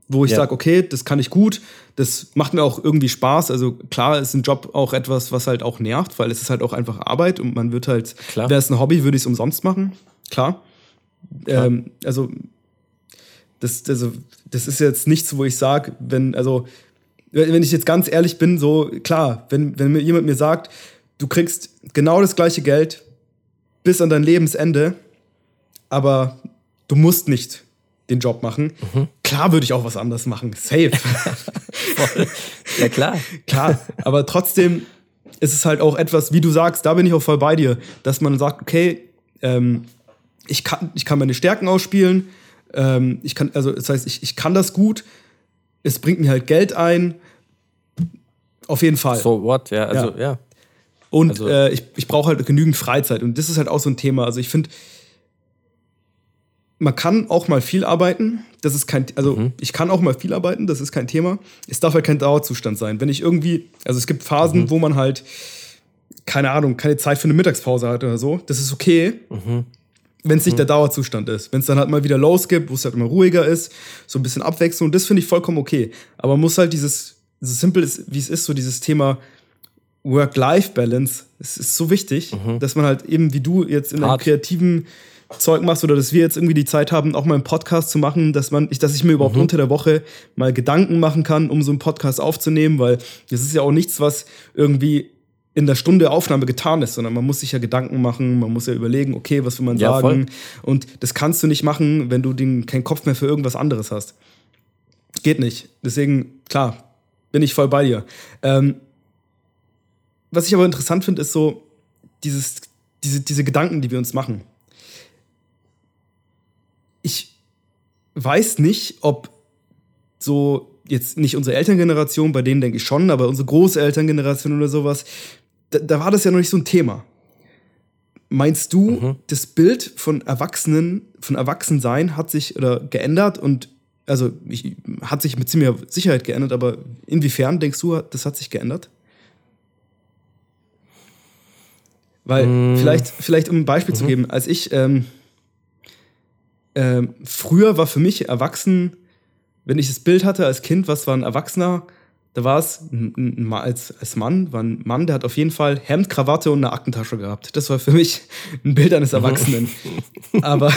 wo ich ja. sage, okay, das kann ich gut, das macht mir auch irgendwie Spaß. Also klar ist ein Job auch etwas, was halt auch nervt, weil es ist halt auch einfach Arbeit und man wird halt, wäre es ein Hobby, würde ich es umsonst machen, klar. klar. Ähm, also das, also das ist jetzt nichts, wo ich sage, wenn, also wenn ich jetzt ganz ehrlich bin, so klar, wenn, wenn mir jemand mir sagt, du kriegst genau das gleiche Geld bis an dein Lebensende, aber du musst nicht den Job machen. Mhm. Klar würde ich auch was anderes machen. Safe. ja, klar. klar. Aber trotzdem ist es halt auch etwas, wie du sagst, da bin ich auch voll bei dir, dass man sagt, okay, ähm, ich, kann, ich kann meine Stärken ausspielen. Ähm, ich kann, also das heißt, ich, ich kann das gut. Es bringt mir halt Geld ein. Auf jeden Fall. So what, ja, also ja. ja. Und also, äh, ich, ich brauche halt genügend Freizeit. Und das ist halt auch so ein Thema. Also ich finde, man kann auch mal viel arbeiten. Das ist kein, also mhm. ich kann auch mal viel arbeiten, das ist kein Thema. Es darf halt kein Dauerzustand sein. Wenn ich irgendwie, also es gibt Phasen, mhm. wo man halt, keine Ahnung, keine Zeit für eine Mittagspause hat oder so. Das ist okay. Mhm. Wenn es nicht mhm. der Dauerzustand ist. Wenn es dann halt mal wieder Lows gibt, wo es halt immer ruhiger ist, so ein bisschen Abwechslung, das finde ich vollkommen okay. Aber man muss halt dieses, so simpel ist, wie es ist, so dieses Thema Work-Life-Balance, es ist so wichtig, mhm. dass man halt eben, wie du jetzt in einem kreativen Zeug machst oder dass wir jetzt irgendwie die Zeit haben, auch mal einen Podcast zu machen, dass man, ich, dass ich mir überhaupt mhm. unter der Woche mal Gedanken machen kann, um so einen Podcast aufzunehmen, weil das ist ja auch nichts, was irgendwie in der Stunde Aufnahme getan ist, sondern man muss sich ja Gedanken machen, man muss ja überlegen, okay, was will man ja, sagen? Voll. Und das kannst du nicht machen, wenn du den, keinen Kopf mehr für irgendwas anderes hast. Geht nicht. Deswegen, klar, bin ich voll bei dir. Ähm, was ich aber interessant finde, ist so dieses, diese, diese Gedanken, die wir uns machen. Ich weiß nicht, ob so jetzt nicht unsere Elterngeneration, bei denen denke ich schon, aber unsere Großelterngeneration oder sowas, da, da war das ja noch nicht so ein Thema. Meinst du, mhm. das Bild von Erwachsenen, von Erwachsensein hat sich oder geändert und Also ich, hat sich mit ziemlicher Sicherheit geändert, aber inwiefern denkst du, das hat sich geändert? Weil mm. vielleicht, vielleicht um ein Beispiel mhm. zu geben, als ich ähm, ähm, früher war für mich Erwachsen, wenn ich das Bild hatte als Kind, was war ein Erwachsener, da war es als, als Mann, war ein Mann, der hat auf jeden Fall Hemd, Krawatte und eine Aktentasche gehabt. Das war für mich ein Bild eines Erwachsenen. Aber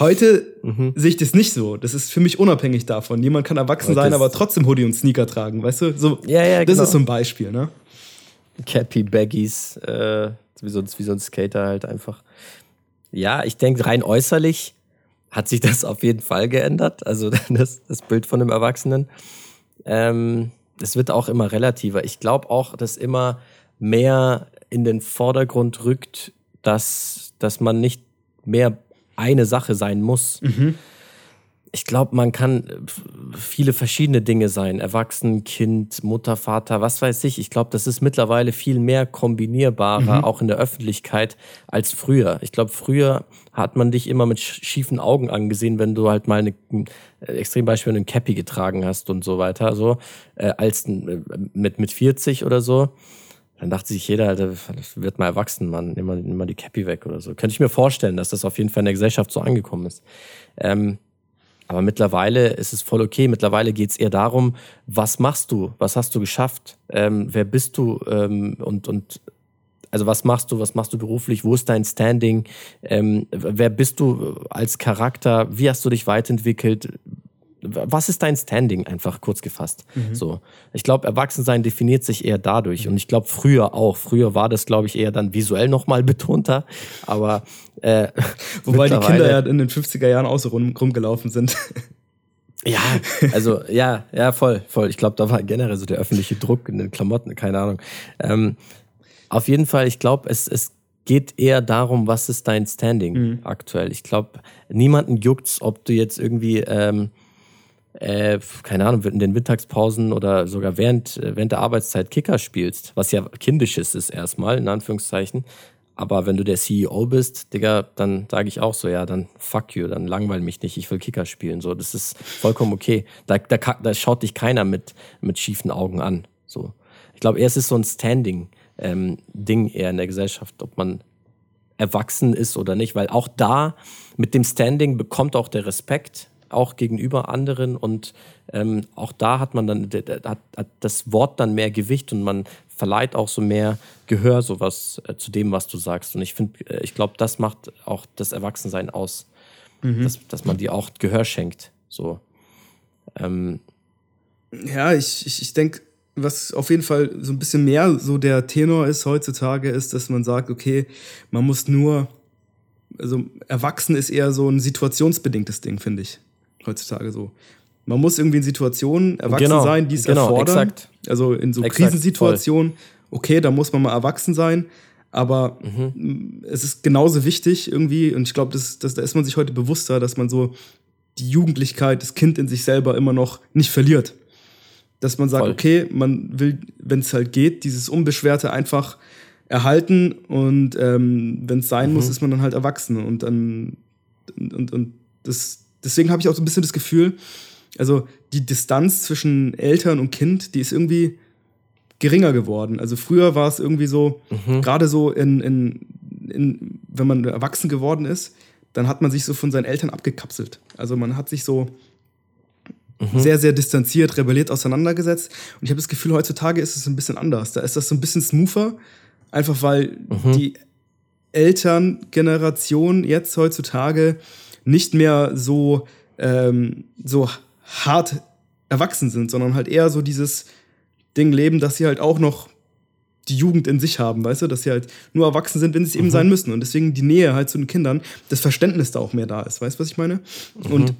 heute mhm. sehe ich das nicht so. Das ist für mich unabhängig davon. Jemand kann erwachsen sein, aber trotzdem Hoodie und Sneaker tragen, weißt du? So, ja, ja, das genau. ist so ein Beispiel, ne? Cappy, Baggies, äh, wie, so, wie so ein Skater halt einfach. Ja, ich denke, rein äußerlich hat sich das auf jeden Fall geändert. Also das, das Bild von einem Erwachsenen. Ähm, wird auch immer relativer. Ich glaube auch, dass immer mehr in den Vordergrund rückt, dass, dass man nicht mehr eine Sache sein muss. Mhm. Ich glaube, man kann viele verschiedene Dinge sein. Erwachsen, Kind, Mutter, Vater, was weiß ich. Ich glaube, das ist mittlerweile viel mehr kombinierbarer, mhm. auch in der Öffentlichkeit, als früher. Ich glaube, früher hat man dich immer mit schiefen Augen angesehen, wenn du halt mal eine, ein äh, Extrembeispiel einen Cappy getragen hast und so weiter, so, äh, als äh, mit, mit 40 oder so. Dann dachte sich jeder, Alter, wird mal erwachsen, Mann, nimm mal, nimm mal die Cappy weg oder so. Könnte ich mir vorstellen, dass das auf jeden Fall in der Gesellschaft so angekommen ist. Ähm, aber mittlerweile ist es voll okay. Mittlerweile geht es eher darum, was machst du, was hast du geschafft, ähm, wer bist du? Ähm, und, und also was machst du, was machst du beruflich, wo ist dein Standing, ähm, wer bist du als Charakter, wie hast du dich weiterentwickelt, was ist dein Standing, einfach kurz gefasst. Mhm. So. Ich glaube, Erwachsensein definiert sich eher dadurch. Mhm. Und ich glaube, früher auch. Früher war das, glaube ich, eher dann visuell nochmal betonter. Aber äh, Wobei die Kinder ja in den 50er Jahren auch so rum, rumgelaufen sind. Ja, also ja, ja, voll, voll. Ich glaube, da war generell so der öffentliche Druck in den Klamotten, keine Ahnung. Ähm, auf jeden Fall, ich glaube, es, es geht eher darum, was ist dein Standing mhm. aktuell. Ich glaube, niemanden juckt's, ob du jetzt irgendwie ähm, äh, keine Ahnung, in den Mittagspausen oder sogar während, äh, während der Arbeitszeit Kicker spielst, was ja kindisches ist erstmal, in Anführungszeichen. Aber wenn du der CEO bist, Digga, dann sage ich auch so, ja, dann fuck you, dann langweil mich nicht, ich will Kicker spielen. So, das ist vollkommen okay. Da, da, da schaut dich keiner mit, mit schiefen Augen an. So. Ich glaube, es ist so ein Standing-Ding ähm, eher in der Gesellschaft, ob man erwachsen ist oder nicht, weil auch da mit dem Standing bekommt auch der Respekt auch gegenüber anderen und ähm, auch da hat man dann hat, hat das Wort dann mehr Gewicht und man verleiht auch so mehr Gehör sowas äh, zu dem, was du sagst. Und ich finde, äh, ich glaube, das macht auch das Erwachsensein aus, mhm. dass, dass man dir auch Gehör schenkt. So. Ähm, ja, ich, ich, ich denke, was auf jeden Fall so ein bisschen mehr so der Tenor ist heutzutage, ist, dass man sagt, okay, man muss nur, also erwachsen ist eher so ein situationsbedingtes Ding, finde ich heutzutage so. Man muss irgendwie in Situationen erwachsen genau, sein, die es genau, erfordern. Exakt. Also in so exakt, Krisensituationen, voll. okay, da muss man mal erwachsen sein. Aber mhm. es ist genauso wichtig irgendwie, und ich glaube, das, das, da ist man sich heute bewusster, dass man so die Jugendlichkeit, das Kind in sich selber immer noch nicht verliert. Dass man sagt, voll. okay, man will, wenn es halt geht, dieses Unbeschwerte einfach erhalten und ähm, wenn es sein mhm. muss, ist man dann halt erwachsen und dann und, und das, deswegen habe ich auch so ein bisschen das Gefühl, also die Distanz zwischen Eltern und Kind, die ist irgendwie geringer geworden. Also früher war es irgendwie so, mhm. gerade so in, in, in, wenn man erwachsen geworden ist, dann hat man sich so von seinen Eltern abgekapselt. Also man hat sich so mhm. sehr, sehr distanziert, rebelliert auseinandergesetzt. Und ich habe das Gefühl, heutzutage ist es ein bisschen anders. Da ist das so ein bisschen smoother, einfach weil mhm. die Elterngeneration jetzt heutzutage nicht mehr so, ähm, so hart erwachsen sind, sondern halt eher so dieses Ding leben, dass sie halt auch noch die Jugend in sich haben, weißt du, dass sie halt nur erwachsen sind, wenn sie es mhm. eben sein müssen. Und deswegen die Nähe halt zu den Kindern, das Verständnis da auch mehr da ist, weißt du, was ich meine? Mhm. Und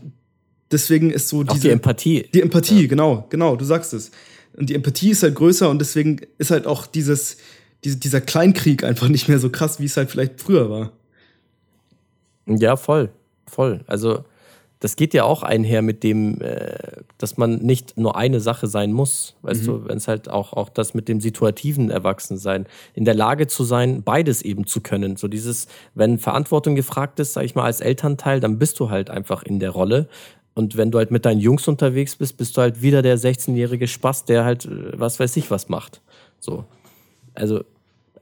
deswegen ist so diese. Auch die Empathie. Die Empathie, ja. genau, genau, du sagst es. Und die Empathie ist halt größer und deswegen ist halt auch dieses, diese, dieser Kleinkrieg einfach nicht mehr so krass, wie es halt vielleicht früher war. Ja, voll voll. Also das geht ja auch einher mit dem, äh, dass man nicht nur eine Sache sein muss. Weißt mhm. du, wenn es halt auch, auch das mit dem situativen Erwachsensein, in der Lage zu sein, beides eben zu können. So dieses, wenn Verantwortung gefragt ist, sag ich mal, als Elternteil, dann bist du halt einfach in der Rolle. und wenn du halt mit deinen Jungs unterwegs bist, bist du halt wieder der 16-jährige Spaß, der halt, äh, was weiß ich, was macht. So. Also,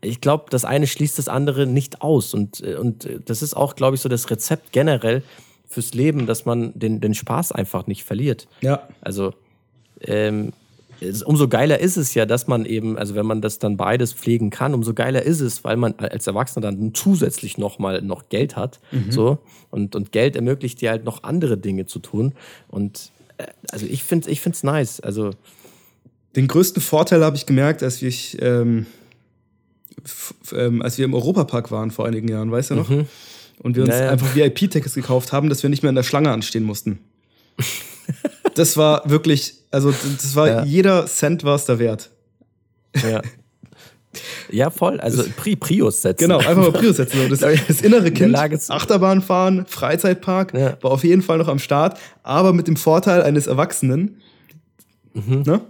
ich glaube, das eine schließt das andere nicht aus. Und, äh, und das ist auch, glaube ich, so das Rezept generell fürs Leben, dass man den, den Spaß einfach nicht verliert. Ja. Also, ähm, umso geiler ist es ja, dass man eben, also wenn man das dann beides pflegen kann, umso geiler ist es, weil man als Erwachsener dann zusätzlich nochmal noch Geld hat. Mhm. So. Und, und Geld ermöglicht dir halt noch andere Dinge zu tun. Und äh, also ich finde es ich find's nice. Also den größten Vorteil habe ich gemerkt, als wir, ähm, ähm, als wir im Europapark waren vor einigen Jahren, weißt du noch? Mhm. Und wir uns naja. einfach VIP-Tickets gekauft haben, dass wir nicht mehr in der Schlange anstehen mussten. das war wirklich, also das war ja. jeder Cent war es da wert. Ja. Ja, voll. Also Pri Prius setzen. Genau, einfach mal Prius setzen. Das, das innere Kind, Achterbahn fahren, Freizeitpark, ja. war auf jeden Fall noch am Start, aber mit dem Vorteil eines Erwachsenen. Mhm. Ne?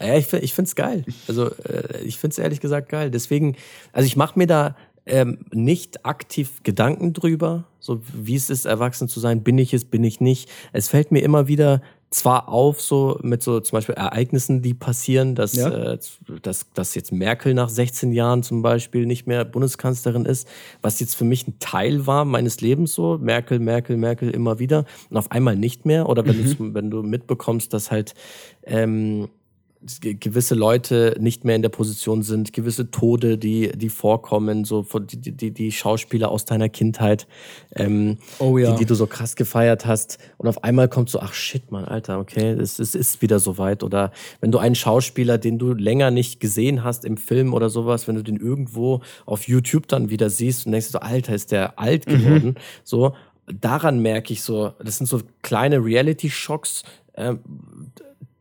Ja, ich, ich finde es geil. Also äh, ich finde es ehrlich gesagt geil. Deswegen, also ich mache mir da ähm, nicht aktiv Gedanken drüber, so wie es ist, erwachsen zu sein. Bin ich es, bin ich nicht. Es fällt mir immer wieder zwar auf, so mit so zum Beispiel Ereignissen, die passieren, dass, ja. äh, dass, dass jetzt Merkel nach 16 Jahren zum Beispiel nicht mehr Bundeskanzlerin ist, was jetzt für mich ein Teil war meines Lebens so. Merkel, Merkel, Merkel immer wieder und auf einmal nicht mehr. Oder wenn, mhm. wenn du mitbekommst, dass halt ähm, gewisse Leute nicht mehr in der Position sind, gewisse Tode, die, die vorkommen, so die, die, die Schauspieler aus deiner Kindheit, ähm, oh ja. die, die du so krass gefeiert hast. Und auf einmal kommt so, ach shit, Mann, Alter, okay, es, es ist wieder soweit. Oder wenn du einen Schauspieler, den du länger nicht gesehen hast im Film oder sowas, wenn du den irgendwo auf YouTube dann wieder siehst und denkst so, Alter, ist der alt mhm. geworden, mhm. so, daran merke ich so, das sind so kleine Reality-Schocks, äh,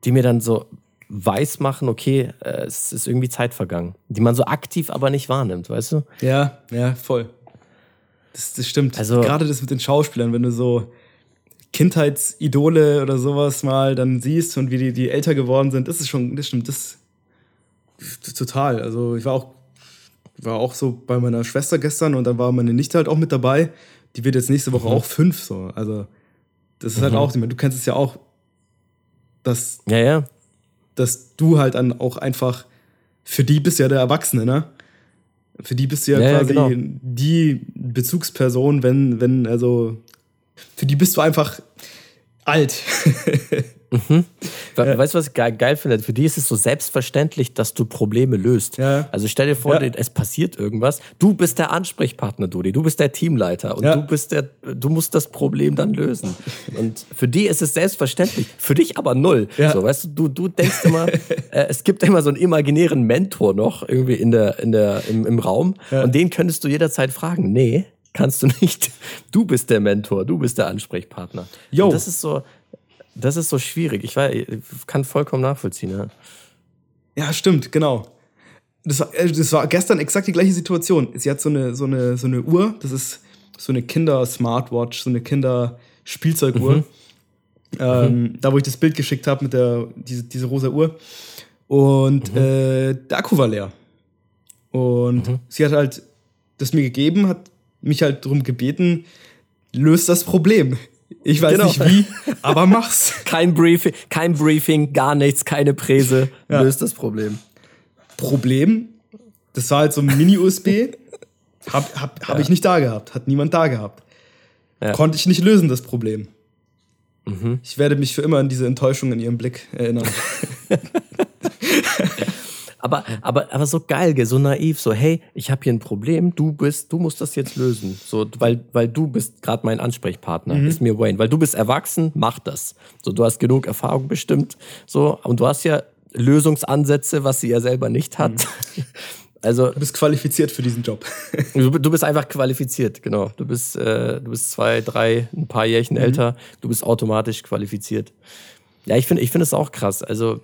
die mir dann so weiß machen, okay, äh, es ist irgendwie Zeit vergangen, die man so aktiv aber nicht wahrnimmt, weißt du? Ja, ja, voll. Das, das stimmt. Also, Gerade das mit den Schauspielern, wenn du so Kindheitsidole oder sowas mal dann siehst und wie die, die älter geworden sind, das ist schon, das stimmt, das, das total. Also ich war auch, war auch so bei meiner Schwester gestern und dann war meine Nichte halt auch mit dabei. Die wird jetzt nächste Woche mhm. auch fünf, so. Also das ist halt mhm. halt auch, du kennst es ja auch, dass ja, ja dass du halt dann auch einfach, für die bist ja der Erwachsene, ne? Für die bist du ja, ja quasi ja, genau. die Bezugsperson, wenn, wenn, also, für die bist du einfach alt. Mhm. Ja. Weißt du, was ich geil, finde? Für die ist es so selbstverständlich, dass du Probleme löst. Ja. Also stell dir vor, ja. es passiert irgendwas. Du bist der Ansprechpartner, Dudi. Du bist der Teamleiter und du bist der, du musst das Problem dann lösen. Und für die ist es selbstverständlich. Für dich aber null. So, weißt du, du, du denkst immer, äh, es gibt immer so einen imaginären Mentor noch irgendwie in der, in der, im, im Raum. Und den könntest du jederzeit fragen. Nee, kannst du nicht. Du bist der Mentor, du bist der Ansprechpartner. Jo. Und das ist so, das ist so schwierig. Ich, war, ich kann vollkommen nachvollziehen. Ja, ja stimmt, genau. Das war, äh, das war gestern exakt die gleiche Situation. Sie hat so eine, so eine, so eine Uhr, das ist so eine Kinder-Smartwatch, so eine Kinder-Spielzeuguhr. Mhm. Ähm, mhm. Da, wo ich das Bild geschickt habe mit der, diese, diese rosa Uhr. Und mhm. äh, der Akku war leer. Und mhm. sie hat halt das mir gegeben, hat mich halt darum gebeten, löst das Problem. Ich weiß genau. nicht wie, aber mach's. Kein Briefing, kein Briefing, gar nichts, keine Präse. Ja. Löst das Problem. Problem? Das war halt so ein Mini-USB. hab, hab, hab ja. ich nicht da gehabt. Hat niemand da gehabt. Ja. Konnte ich nicht lösen, das Problem. Mhm. Ich werde mich für immer an diese Enttäuschung in ihrem Blick erinnern. Aber, aber, aber so geil, so naiv, so, hey, ich habe hier ein Problem, du bist, du musst das jetzt lösen. So, weil, weil du bist gerade mein Ansprechpartner, mhm. ist mir Wayne. Weil du bist erwachsen, mach das. So, du hast genug Erfahrung bestimmt. So, und du hast ja Lösungsansätze, was sie ja selber nicht hat. Mhm. Also, du bist qualifiziert für diesen Job. du, du bist einfach qualifiziert, genau. Du bist, äh, du bist zwei, drei, ein paar Jährchen mhm. älter. Du bist automatisch qualifiziert. Ja, ich finde ich finde es auch krass. Also,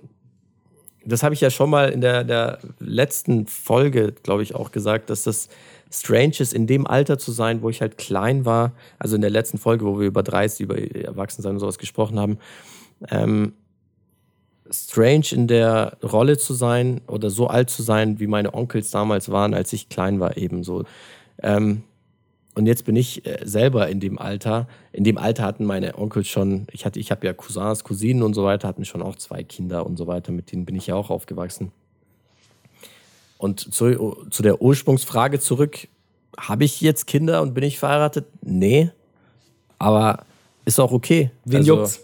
das habe ich ja schon mal in der, der letzten Folge, glaube ich, auch gesagt, dass das strange ist, in dem Alter zu sein, wo ich halt klein war. Also in der letzten Folge, wo wir über 30, über Erwachsensein und sowas gesprochen haben. Ähm, strange in der Rolle zu sein oder so alt zu sein, wie meine Onkels damals waren, als ich klein war, ebenso. Ähm, und jetzt bin ich äh, selber in dem Alter. In dem Alter hatten meine Onkel schon, ich hatte, ich habe ja Cousins, Cousinen und so weiter, hatten schon auch zwei Kinder und so weiter, mit denen bin ich ja auch aufgewachsen. Und zu, zu der Ursprungsfrage zurück, habe ich jetzt Kinder und bin ich verheiratet? Nee. Aber ist auch okay. Wen also, juckt's?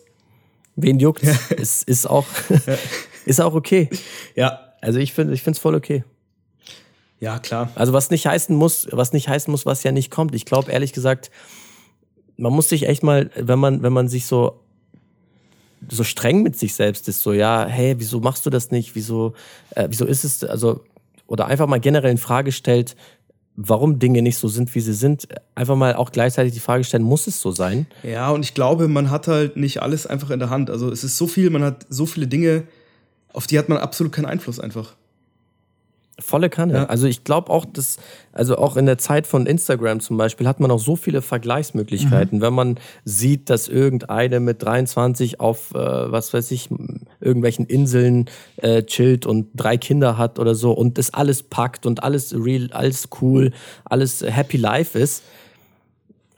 Wen juckt? ist, ist, auch, ist auch okay. Ja. Also ich finde es voll okay. Ja, klar. Also was nicht heißen muss, was nicht heißen muss, was ja nicht kommt. Ich glaube ehrlich gesagt, man muss sich echt mal, wenn man, wenn man sich so so streng mit sich selbst ist, so ja, hey, wieso machst du das nicht? Wieso, äh, wieso ist es, also oder einfach mal generell in Frage stellt, warum Dinge nicht so sind, wie sie sind, einfach mal auch gleichzeitig die Frage stellen, muss es so sein? Ja, und ich glaube, man hat halt nicht alles einfach in der Hand. Also es ist so viel, man hat so viele Dinge, auf die hat man absolut keinen Einfluss einfach. Volle Kanne. Ja. Also ich glaube auch, dass, also auch in der Zeit von Instagram zum Beispiel hat man auch so viele Vergleichsmöglichkeiten. Mhm. Wenn man sieht, dass irgendeine mit 23 auf, äh, was weiß ich, irgendwelchen Inseln äh, chillt und drei Kinder hat oder so und das alles packt und alles real, alles cool, alles happy life ist,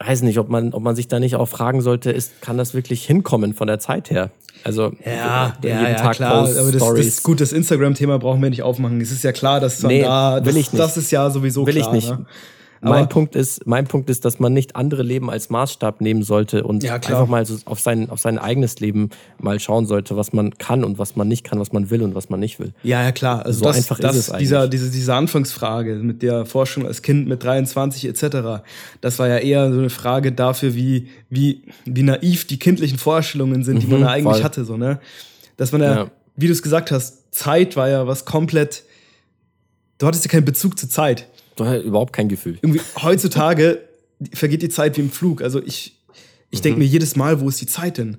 weiß nicht, ob man, ob man sich da nicht auch fragen sollte, ist, kann das wirklich hinkommen von der Zeit her? Also ja, ja, jeden ja, Tag klar. Post, aber das, das ist gut, das Instagram-Thema brauchen wir nicht aufmachen. Es ist ja klar, dass nee, da, das, will ich nicht. das ist ja sowieso will klar. Will ich nicht. Ne? Mein Punkt ist, mein Punkt ist, dass man nicht andere Leben als Maßstab nehmen sollte und ja, einfach mal so auf sein, auf sein eigenes Leben mal schauen sollte, was man kann und was man nicht kann, was man will und was man nicht will. Ja, ja, klar. Also so das, einfach das, ist es eigentlich. Dieser, diese, diese Anfangsfrage mit der Forschung als Kind mit 23 etc., das war ja eher so eine Frage dafür, wie, wie, wie naiv die kindlichen Vorstellungen sind, die mhm, man da eigentlich voll. hatte, so, ne? Dass man ja, ja. wie du es gesagt hast, Zeit war ja was komplett, du hattest ja keinen Bezug zur Zeit. Hast überhaupt kein Gefühl. Irgendwie heutzutage vergeht die Zeit wie im Flug. Also ich, ich mhm. denke mir jedes Mal, wo ist die Zeit denn?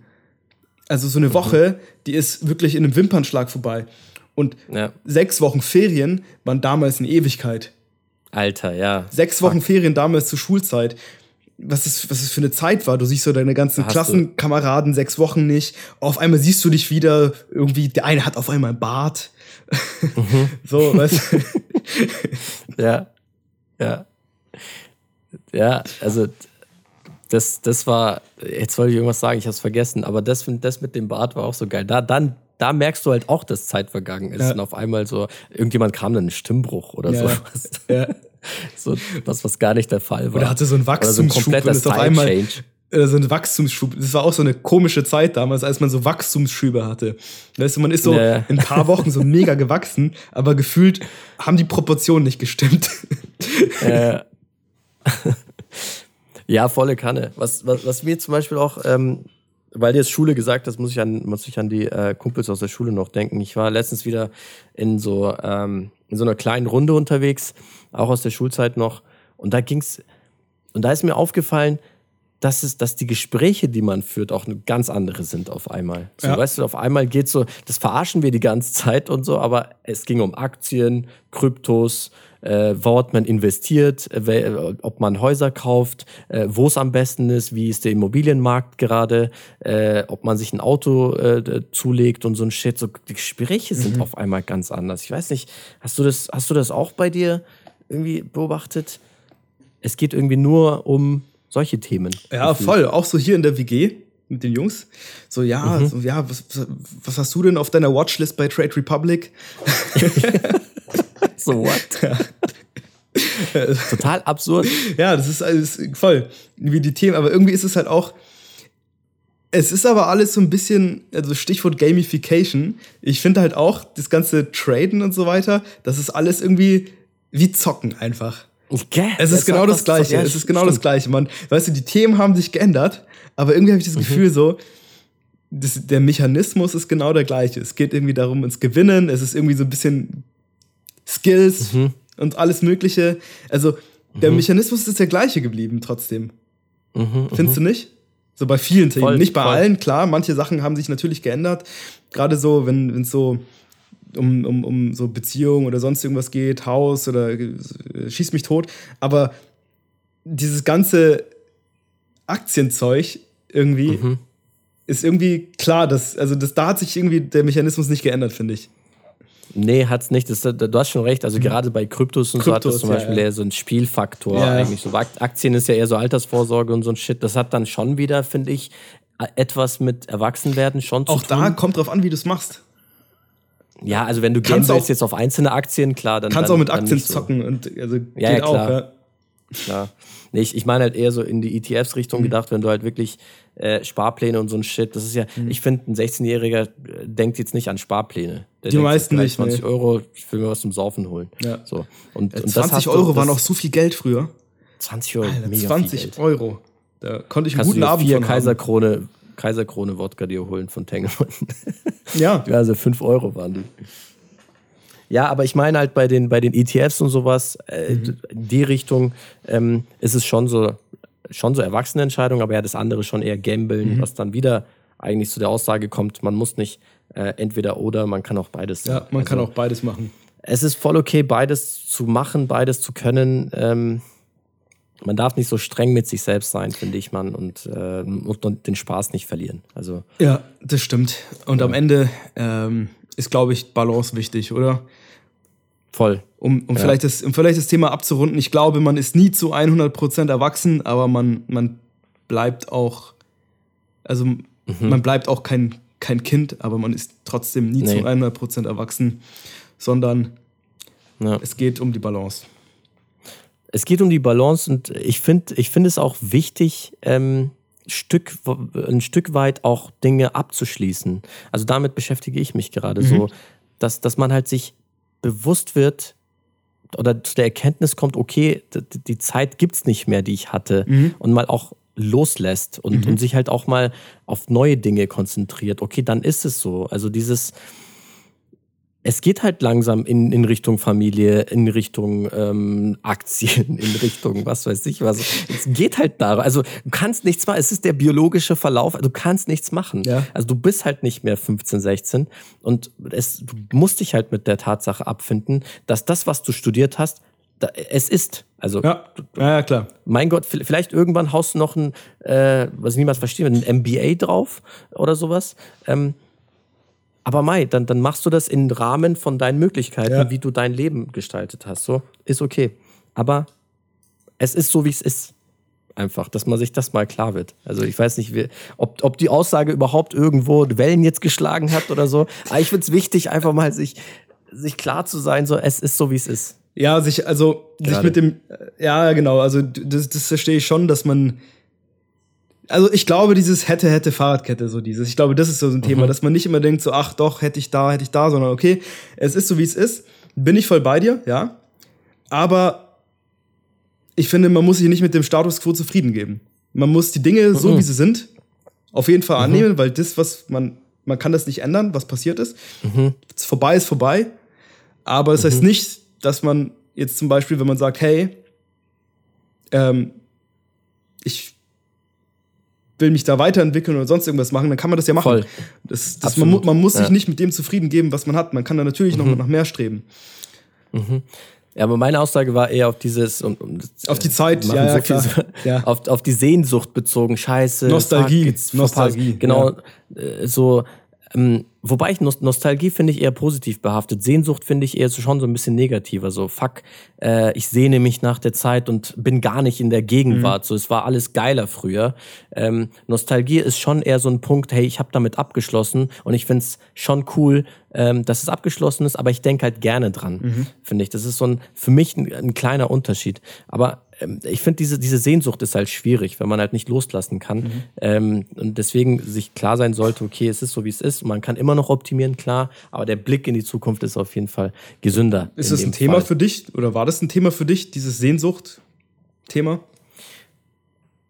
Also so eine mhm. Woche, die ist wirklich in einem Wimpernschlag vorbei. Und ja. sechs Wochen Ferien waren damals eine Ewigkeit. Alter, ja. Sechs Fuck. Wochen Ferien damals zur Schulzeit. Was es, was es für eine Zeit war. Du siehst so deine ganzen Klassenkameraden sechs Wochen nicht. Auf einmal siehst du dich wieder. Irgendwie, der eine hat auf einmal einen Bart. Mhm. so, weißt du? ja. Ja. Ja, also das, das war, jetzt wollte ich irgendwas sagen, ich habe es vergessen, aber das, das mit dem Bart war auch so geil. Da, dann, da merkst du halt auch, dass Zeit vergangen ist. Ja. Und auf einmal so, irgendjemand kam dann ein Stimmbruch oder ja. sowas. Ja. So, was, was gar nicht der Fall war. Oder hatte so ein Wachstumsschub, so ein kompletter auf einmal, Change. Äh, so ein Wachstumsschub. Das war auch so eine komische Zeit damals, als man so Wachstumsschübe hatte. Weißt du, man ist so ja. in ein paar Wochen so mega gewachsen, aber gefühlt haben die Proportionen nicht gestimmt. Äh. ja, volle Kanne. Was, was, was mir zum Beispiel auch, ähm, weil du jetzt Schule gesagt hast, muss ich an, muss ich an die äh, Kumpels aus der Schule noch denken. Ich war letztens wieder in so, ähm, in so einer kleinen Runde unterwegs, auch aus der Schulzeit noch. Und da ging's, und da ist mir aufgefallen, dass, es, dass die Gespräche, die man führt, auch eine ganz andere sind auf einmal. So, ja. weißt du, auf einmal geht so, das verarschen wir die ganze Zeit und so, aber es ging um Aktien, Kryptos, äh, wort man investiert, äh, ob man Häuser kauft, äh, wo es am besten ist, wie ist der Immobilienmarkt gerade, äh, ob man sich ein Auto äh, zulegt und so ein Shit. So, die Gespräche sind mhm. auf einmal ganz anders. Ich weiß nicht, hast du das, hast du das auch bei dir irgendwie beobachtet? Es geht irgendwie nur um solche Themen. Ja, voll. Auch so hier in der WG mit den Jungs. So, ja, mhm. so, ja, was, was hast du denn auf deiner Watchlist bei Trade Republic? so, what? Ja. Total absurd. Ja, das ist alles voll. Wie die Themen, aber irgendwie ist es halt auch. Es ist aber alles so ein bisschen, also Stichwort Gamification. Ich finde halt auch, das ganze Traden und so weiter, das ist alles irgendwie wie Zocken einfach. Okay, es ist genau das Gleiche. es ist genau das Gleiche. Man, weißt du, die Themen haben sich geändert, aber irgendwie habe ich das mhm. Gefühl so, das, der Mechanismus ist genau der gleiche. Es geht irgendwie darum, ins Gewinnen. Es ist irgendwie so ein bisschen Skills mhm. und alles Mögliche. Also der mhm. Mechanismus ist der gleiche geblieben trotzdem. Mhm, Findest mhm. du nicht? So bei vielen Themen. Voll, nicht bei voll. allen, klar. Manche Sachen haben sich natürlich geändert. Gerade so, wenn es so um, um, um so Beziehungen oder sonst irgendwas geht, Haus oder äh, schieß mich tot. Aber dieses ganze Aktienzeug irgendwie mhm. ist irgendwie klar, dass, also das, da hat sich irgendwie der Mechanismus nicht geändert, finde ich. Nee, hat's nicht. Das, du hast schon recht. Also mhm. gerade bei Kryptos und Kryptos, so hat das zum Beispiel ja, eher so ein Spielfaktor ja. eigentlich. So Aktien ist ja eher so Altersvorsorge und so ein Shit. Das hat dann schon wieder, finde ich, etwas mit Erwachsenwerden schon zu Auch tun. Auch da kommt drauf an, wie du es machst. Ja, also wenn du gamblest jetzt auf einzelne Aktien, klar, dann kannst du auch mit Aktien so. zocken und also ja, geht ja, klar. auch, ja. Klar. Nee, ich, ich meine halt eher so in die ETFs-Richtung mhm. gedacht, wenn du halt wirklich äh, Sparpläne und so ein Shit, das ist ja, mhm. ich finde, ein 16-Jähriger äh, denkt jetzt nicht an Sparpläne. Der die meisten nicht. 20 nee. Euro, ich will mir was zum Saufen holen. Ja. So. Und, und 20 Euro du, waren auch so viel Geld früher. 20 Euro, Alter, mega 20 Euro. Da konnte ich einen Kannst guten Abend vier Kaiserkrone, Kaiserkrone Wodka dir holen von Tengelmann. Ja. Also 5 Euro waren die. Ja, aber ich meine halt bei den, bei den ETFs und sowas, äh, mhm. die Richtung ähm, ist es schon so, schon so Erwachsenenentscheidung, aber ja, das andere schon eher Gambeln, mhm. was dann wieder eigentlich zu der Aussage kommt, man muss nicht äh, entweder oder, man kann auch beides. Ja, man also, kann auch beides machen. Es ist voll okay, beides zu machen, beides zu können. Ähm, man darf nicht so streng mit sich selbst sein, finde ich, man, und, äh, und den Spaß nicht verlieren. Also, ja, das stimmt. Und ja. am Ende ähm, ist, glaube ich, Balance wichtig, oder? Voll. Um, um, ja. vielleicht das, um vielleicht das Thema abzurunden. Ich glaube, man ist nie zu 100% erwachsen, aber man, man bleibt auch, also mhm. man bleibt auch kein, kein Kind, aber man ist trotzdem nie nee. zu 100% erwachsen, sondern ja. es geht um die Balance. Es geht um die Balance und ich finde ich find es auch wichtig, ähm, Stück, ein Stück weit auch Dinge abzuschließen. Also damit beschäftige ich mich gerade mhm. so, dass, dass man halt sich bewusst wird oder zu der Erkenntnis kommt, okay, die Zeit gibt es nicht mehr, die ich hatte mhm. und mal auch loslässt und, mhm. und sich halt auch mal auf neue Dinge konzentriert. Okay, dann ist es so. Also dieses, es geht halt langsam in, in Richtung Familie, in Richtung ähm, Aktien, in Richtung was weiß ich was. Es geht halt da. Also du kannst nichts machen. Es ist der biologische Verlauf. Du kannst nichts machen. Ja. Also du bist halt nicht mehr 15, 16 und es, du musst dich halt mit der Tatsache abfinden, dass das, was du studiert hast, da, es ist. Also ja. ja, ja, klar. Mein Gott, vielleicht irgendwann haust du noch ein, äh, was niemals versteht, ein MBA drauf oder sowas. Ähm, aber Mai, dann, dann machst du das im Rahmen von deinen Möglichkeiten, ja. wie du dein Leben gestaltet hast. So, ist okay. Aber es ist so, wie es ist. Einfach, dass man sich das mal klar wird. Also ich weiß nicht, wie, ob, ob die Aussage überhaupt irgendwo Wellen jetzt geschlagen hat oder so. Aber ich finde es wichtig, einfach mal sich, sich klar zu sein, so es ist so, wie es ist. Ja, sich, also Gerade. sich mit dem, ja, genau, also das, das verstehe ich schon, dass man also ich glaube, dieses hätte, hätte Fahrradkette, so dieses. Ich glaube, das ist so ein Thema, mhm. dass man nicht immer denkt, so, ach doch, hätte ich da, hätte ich da, sondern okay, es ist so, wie es ist. Bin ich voll bei dir, ja. Aber ich finde, man muss sich nicht mit dem Status quo zufrieden geben. Man muss die Dinge mhm. so, wie sie sind, auf jeden Fall mhm. annehmen, weil das, was man, man kann das nicht ändern, was passiert ist. Mhm. Vorbei ist vorbei. Aber es heißt mhm. nicht, dass man jetzt zum Beispiel, wenn man sagt, hey, ähm, ich will mich da weiterentwickeln oder sonst irgendwas machen, dann kann man das ja machen. Voll. Das, das man, man, muss sich ja. nicht mit dem zufrieden geben, was man hat. Man kann da natürlich mhm. noch nach mehr streben. Mhm. Ja, aber meine Aussage war eher auf dieses und, und auf die Zeit, ja, ja, so ja, Auf, auf die Sehnsucht bezogen, Scheiße, Nostalgie, Nostalgie, genau, ja. Äh, so ähm, wobei ich Nostalgie finde ich eher positiv behaftet. Sehnsucht finde ich eher schon so ein bisschen negativer. So, fuck, äh, ich sehne mich nach der Zeit und bin gar nicht in der Gegenwart. Mhm. So, es war alles geiler früher. Ähm, Nostalgie ist schon eher so ein Punkt, hey, ich habe damit abgeschlossen und ich finde es schon cool, ähm, dass es abgeschlossen ist, aber ich denke halt gerne dran, mhm. finde ich. Das ist so ein, für mich ein, ein kleiner Unterschied. Aber ähm, ich finde, diese, diese Sehnsucht ist halt schwierig, wenn man halt nicht loslassen kann. Mhm. Ähm, und deswegen sich klar sein sollte, okay, es ist so, wie es ist. Man kann immer noch optimieren, klar, aber der Blick in die Zukunft ist auf jeden Fall gesünder. Ist das ein Thema Fall. für dich oder war das ein Thema für dich, dieses Sehnsucht-Thema?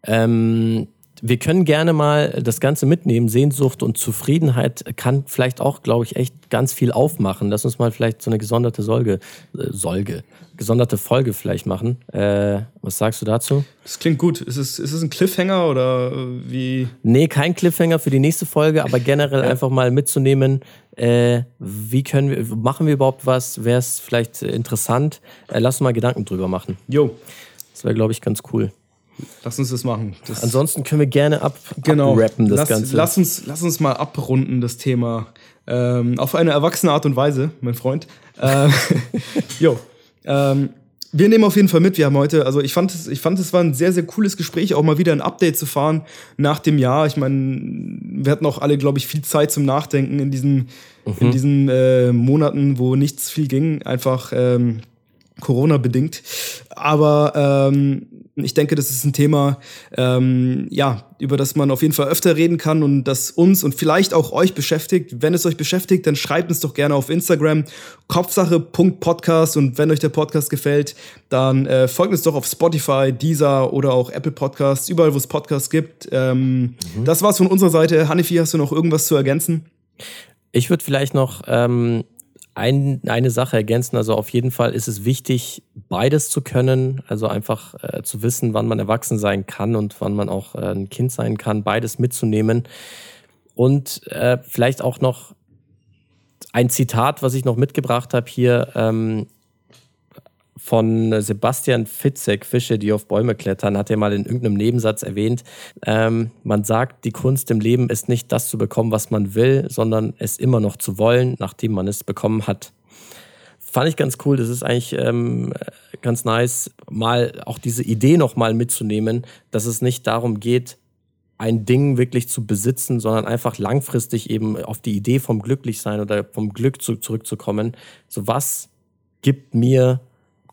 Ähm, wir können gerne mal das Ganze mitnehmen. Sehnsucht und Zufriedenheit kann vielleicht auch, glaube ich, echt ganz viel aufmachen. Lass uns mal vielleicht so eine gesonderte Solge, äh, Solge, gesonderte Folge vielleicht machen. Äh, was sagst du dazu? Das klingt gut. Ist es, ist es ein Cliffhanger oder wie? Nee, kein Cliffhanger für die nächste Folge, aber generell einfach mal mitzunehmen, äh, wie können wir, machen wir überhaupt was? Wäre es vielleicht interessant? Äh, lass uns mal Gedanken drüber machen. Jo. Das wäre, glaube ich, ganz cool. Lass uns das machen. Das Ansonsten können wir gerne ab genau. abrappen, das lass, Ganze. Lass uns, lass uns mal abrunden, das Thema Ähm, auf eine erwachsene Art und Weise, mein Freund. Ähm, jo. Ähm, wir nehmen auf jeden Fall mit. Wir haben heute, also ich fand es, ich fand es war ein sehr, sehr cooles Gespräch, auch mal wieder ein Update zu fahren nach dem Jahr. Ich meine, wir hatten auch alle, glaube ich, viel Zeit zum Nachdenken in diesen, mhm. in diesen äh, Monaten, wo nichts viel ging, einfach ähm, Corona bedingt. Aber ähm, ich denke, das ist ein Thema, ähm, ja, über das man auf jeden Fall öfter reden kann und das uns und vielleicht auch euch beschäftigt. Wenn es euch beschäftigt, dann schreibt uns doch gerne auf Instagram kopfsache.podcast und wenn euch der Podcast gefällt, dann äh, folgt uns doch auf Spotify, Deezer oder auch Apple Podcasts, überall, wo es Podcasts gibt. Ähm, mhm. Das war's von unserer Seite. Hanifi, hast du noch irgendwas zu ergänzen? Ich würde vielleicht noch ähm, ein, eine Sache ergänzen. Also auf jeden Fall ist es wichtig, beides zu können. Also einfach äh, zu wissen, wann man erwachsen sein kann und wann man auch äh, ein Kind sein kann. Beides mitzunehmen. Und äh, vielleicht auch noch ein Zitat, was ich noch mitgebracht habe hier. Ähm, von Sebastian Fitzek, Fische, die auf Bäume klettern, hat er mal in irgendeinem Nebensatz erwähnt. Ähm, man sagt, die Kunst im Leben ist nicht das zu bekommen, was man will, sondern es immer noch zu wollen, nachdem man es bekommen hat. Fand ich ganz cool. Das ist eigentlich ähm, ganz nice, mal auch diese Idee nochmal mitzunehmen, dass es nicht darum geht, ein Ding wirklich zu besitzen, sondern einfach langfristig eben auf die Idee vom Glücklichsein oder vom Glück zu, zurückzukommen. So was gibt mir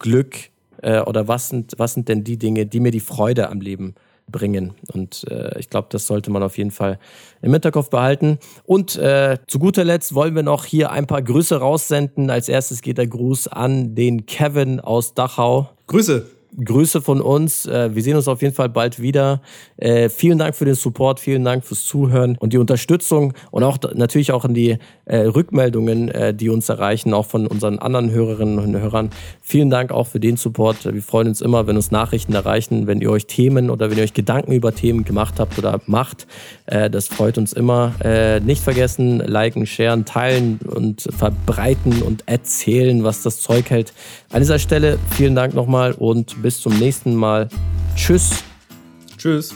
Glück äh, oder was sind, was sind denn die Dinge, die mir die Freude am Leben bringen. Und äh, ich glaube, das sollte man auf jeden Fall im Hinterkopf behalten. Und äh, zu guter Letzt wollen wir noch hier ein paar Grüße raussenden. Als erstes geht der Gruß an den Kevin aus Dachau. Grüße. Grüße von uns. Äh, wir sehen uns auf jeden Fall bald wieder. Äh, vielen Dank für den Support, vielen Dank fürs Zuhören und die Unterstützung und auch natürlich auch an die äh, Rückmeldungen, die uns erreichen, auch von unseren anderen Hörerinnen und Hörern. Vielen Dank auch für den Support. Wir freuen uns immer, wenn uns Nachrichten erreichen, wenn ihr euch Themen oder wenn ihr euch Gedanken über Themen gemacht habt oder macht. Das freut uns immer. Nicht vergessen, liken, sharen, teilen und verbreiten und erzählen, was das Zeug hält. An dieser Stelle vielen Dank nochmal und bis zum nächsten Mal. Tschüss. Tschüss.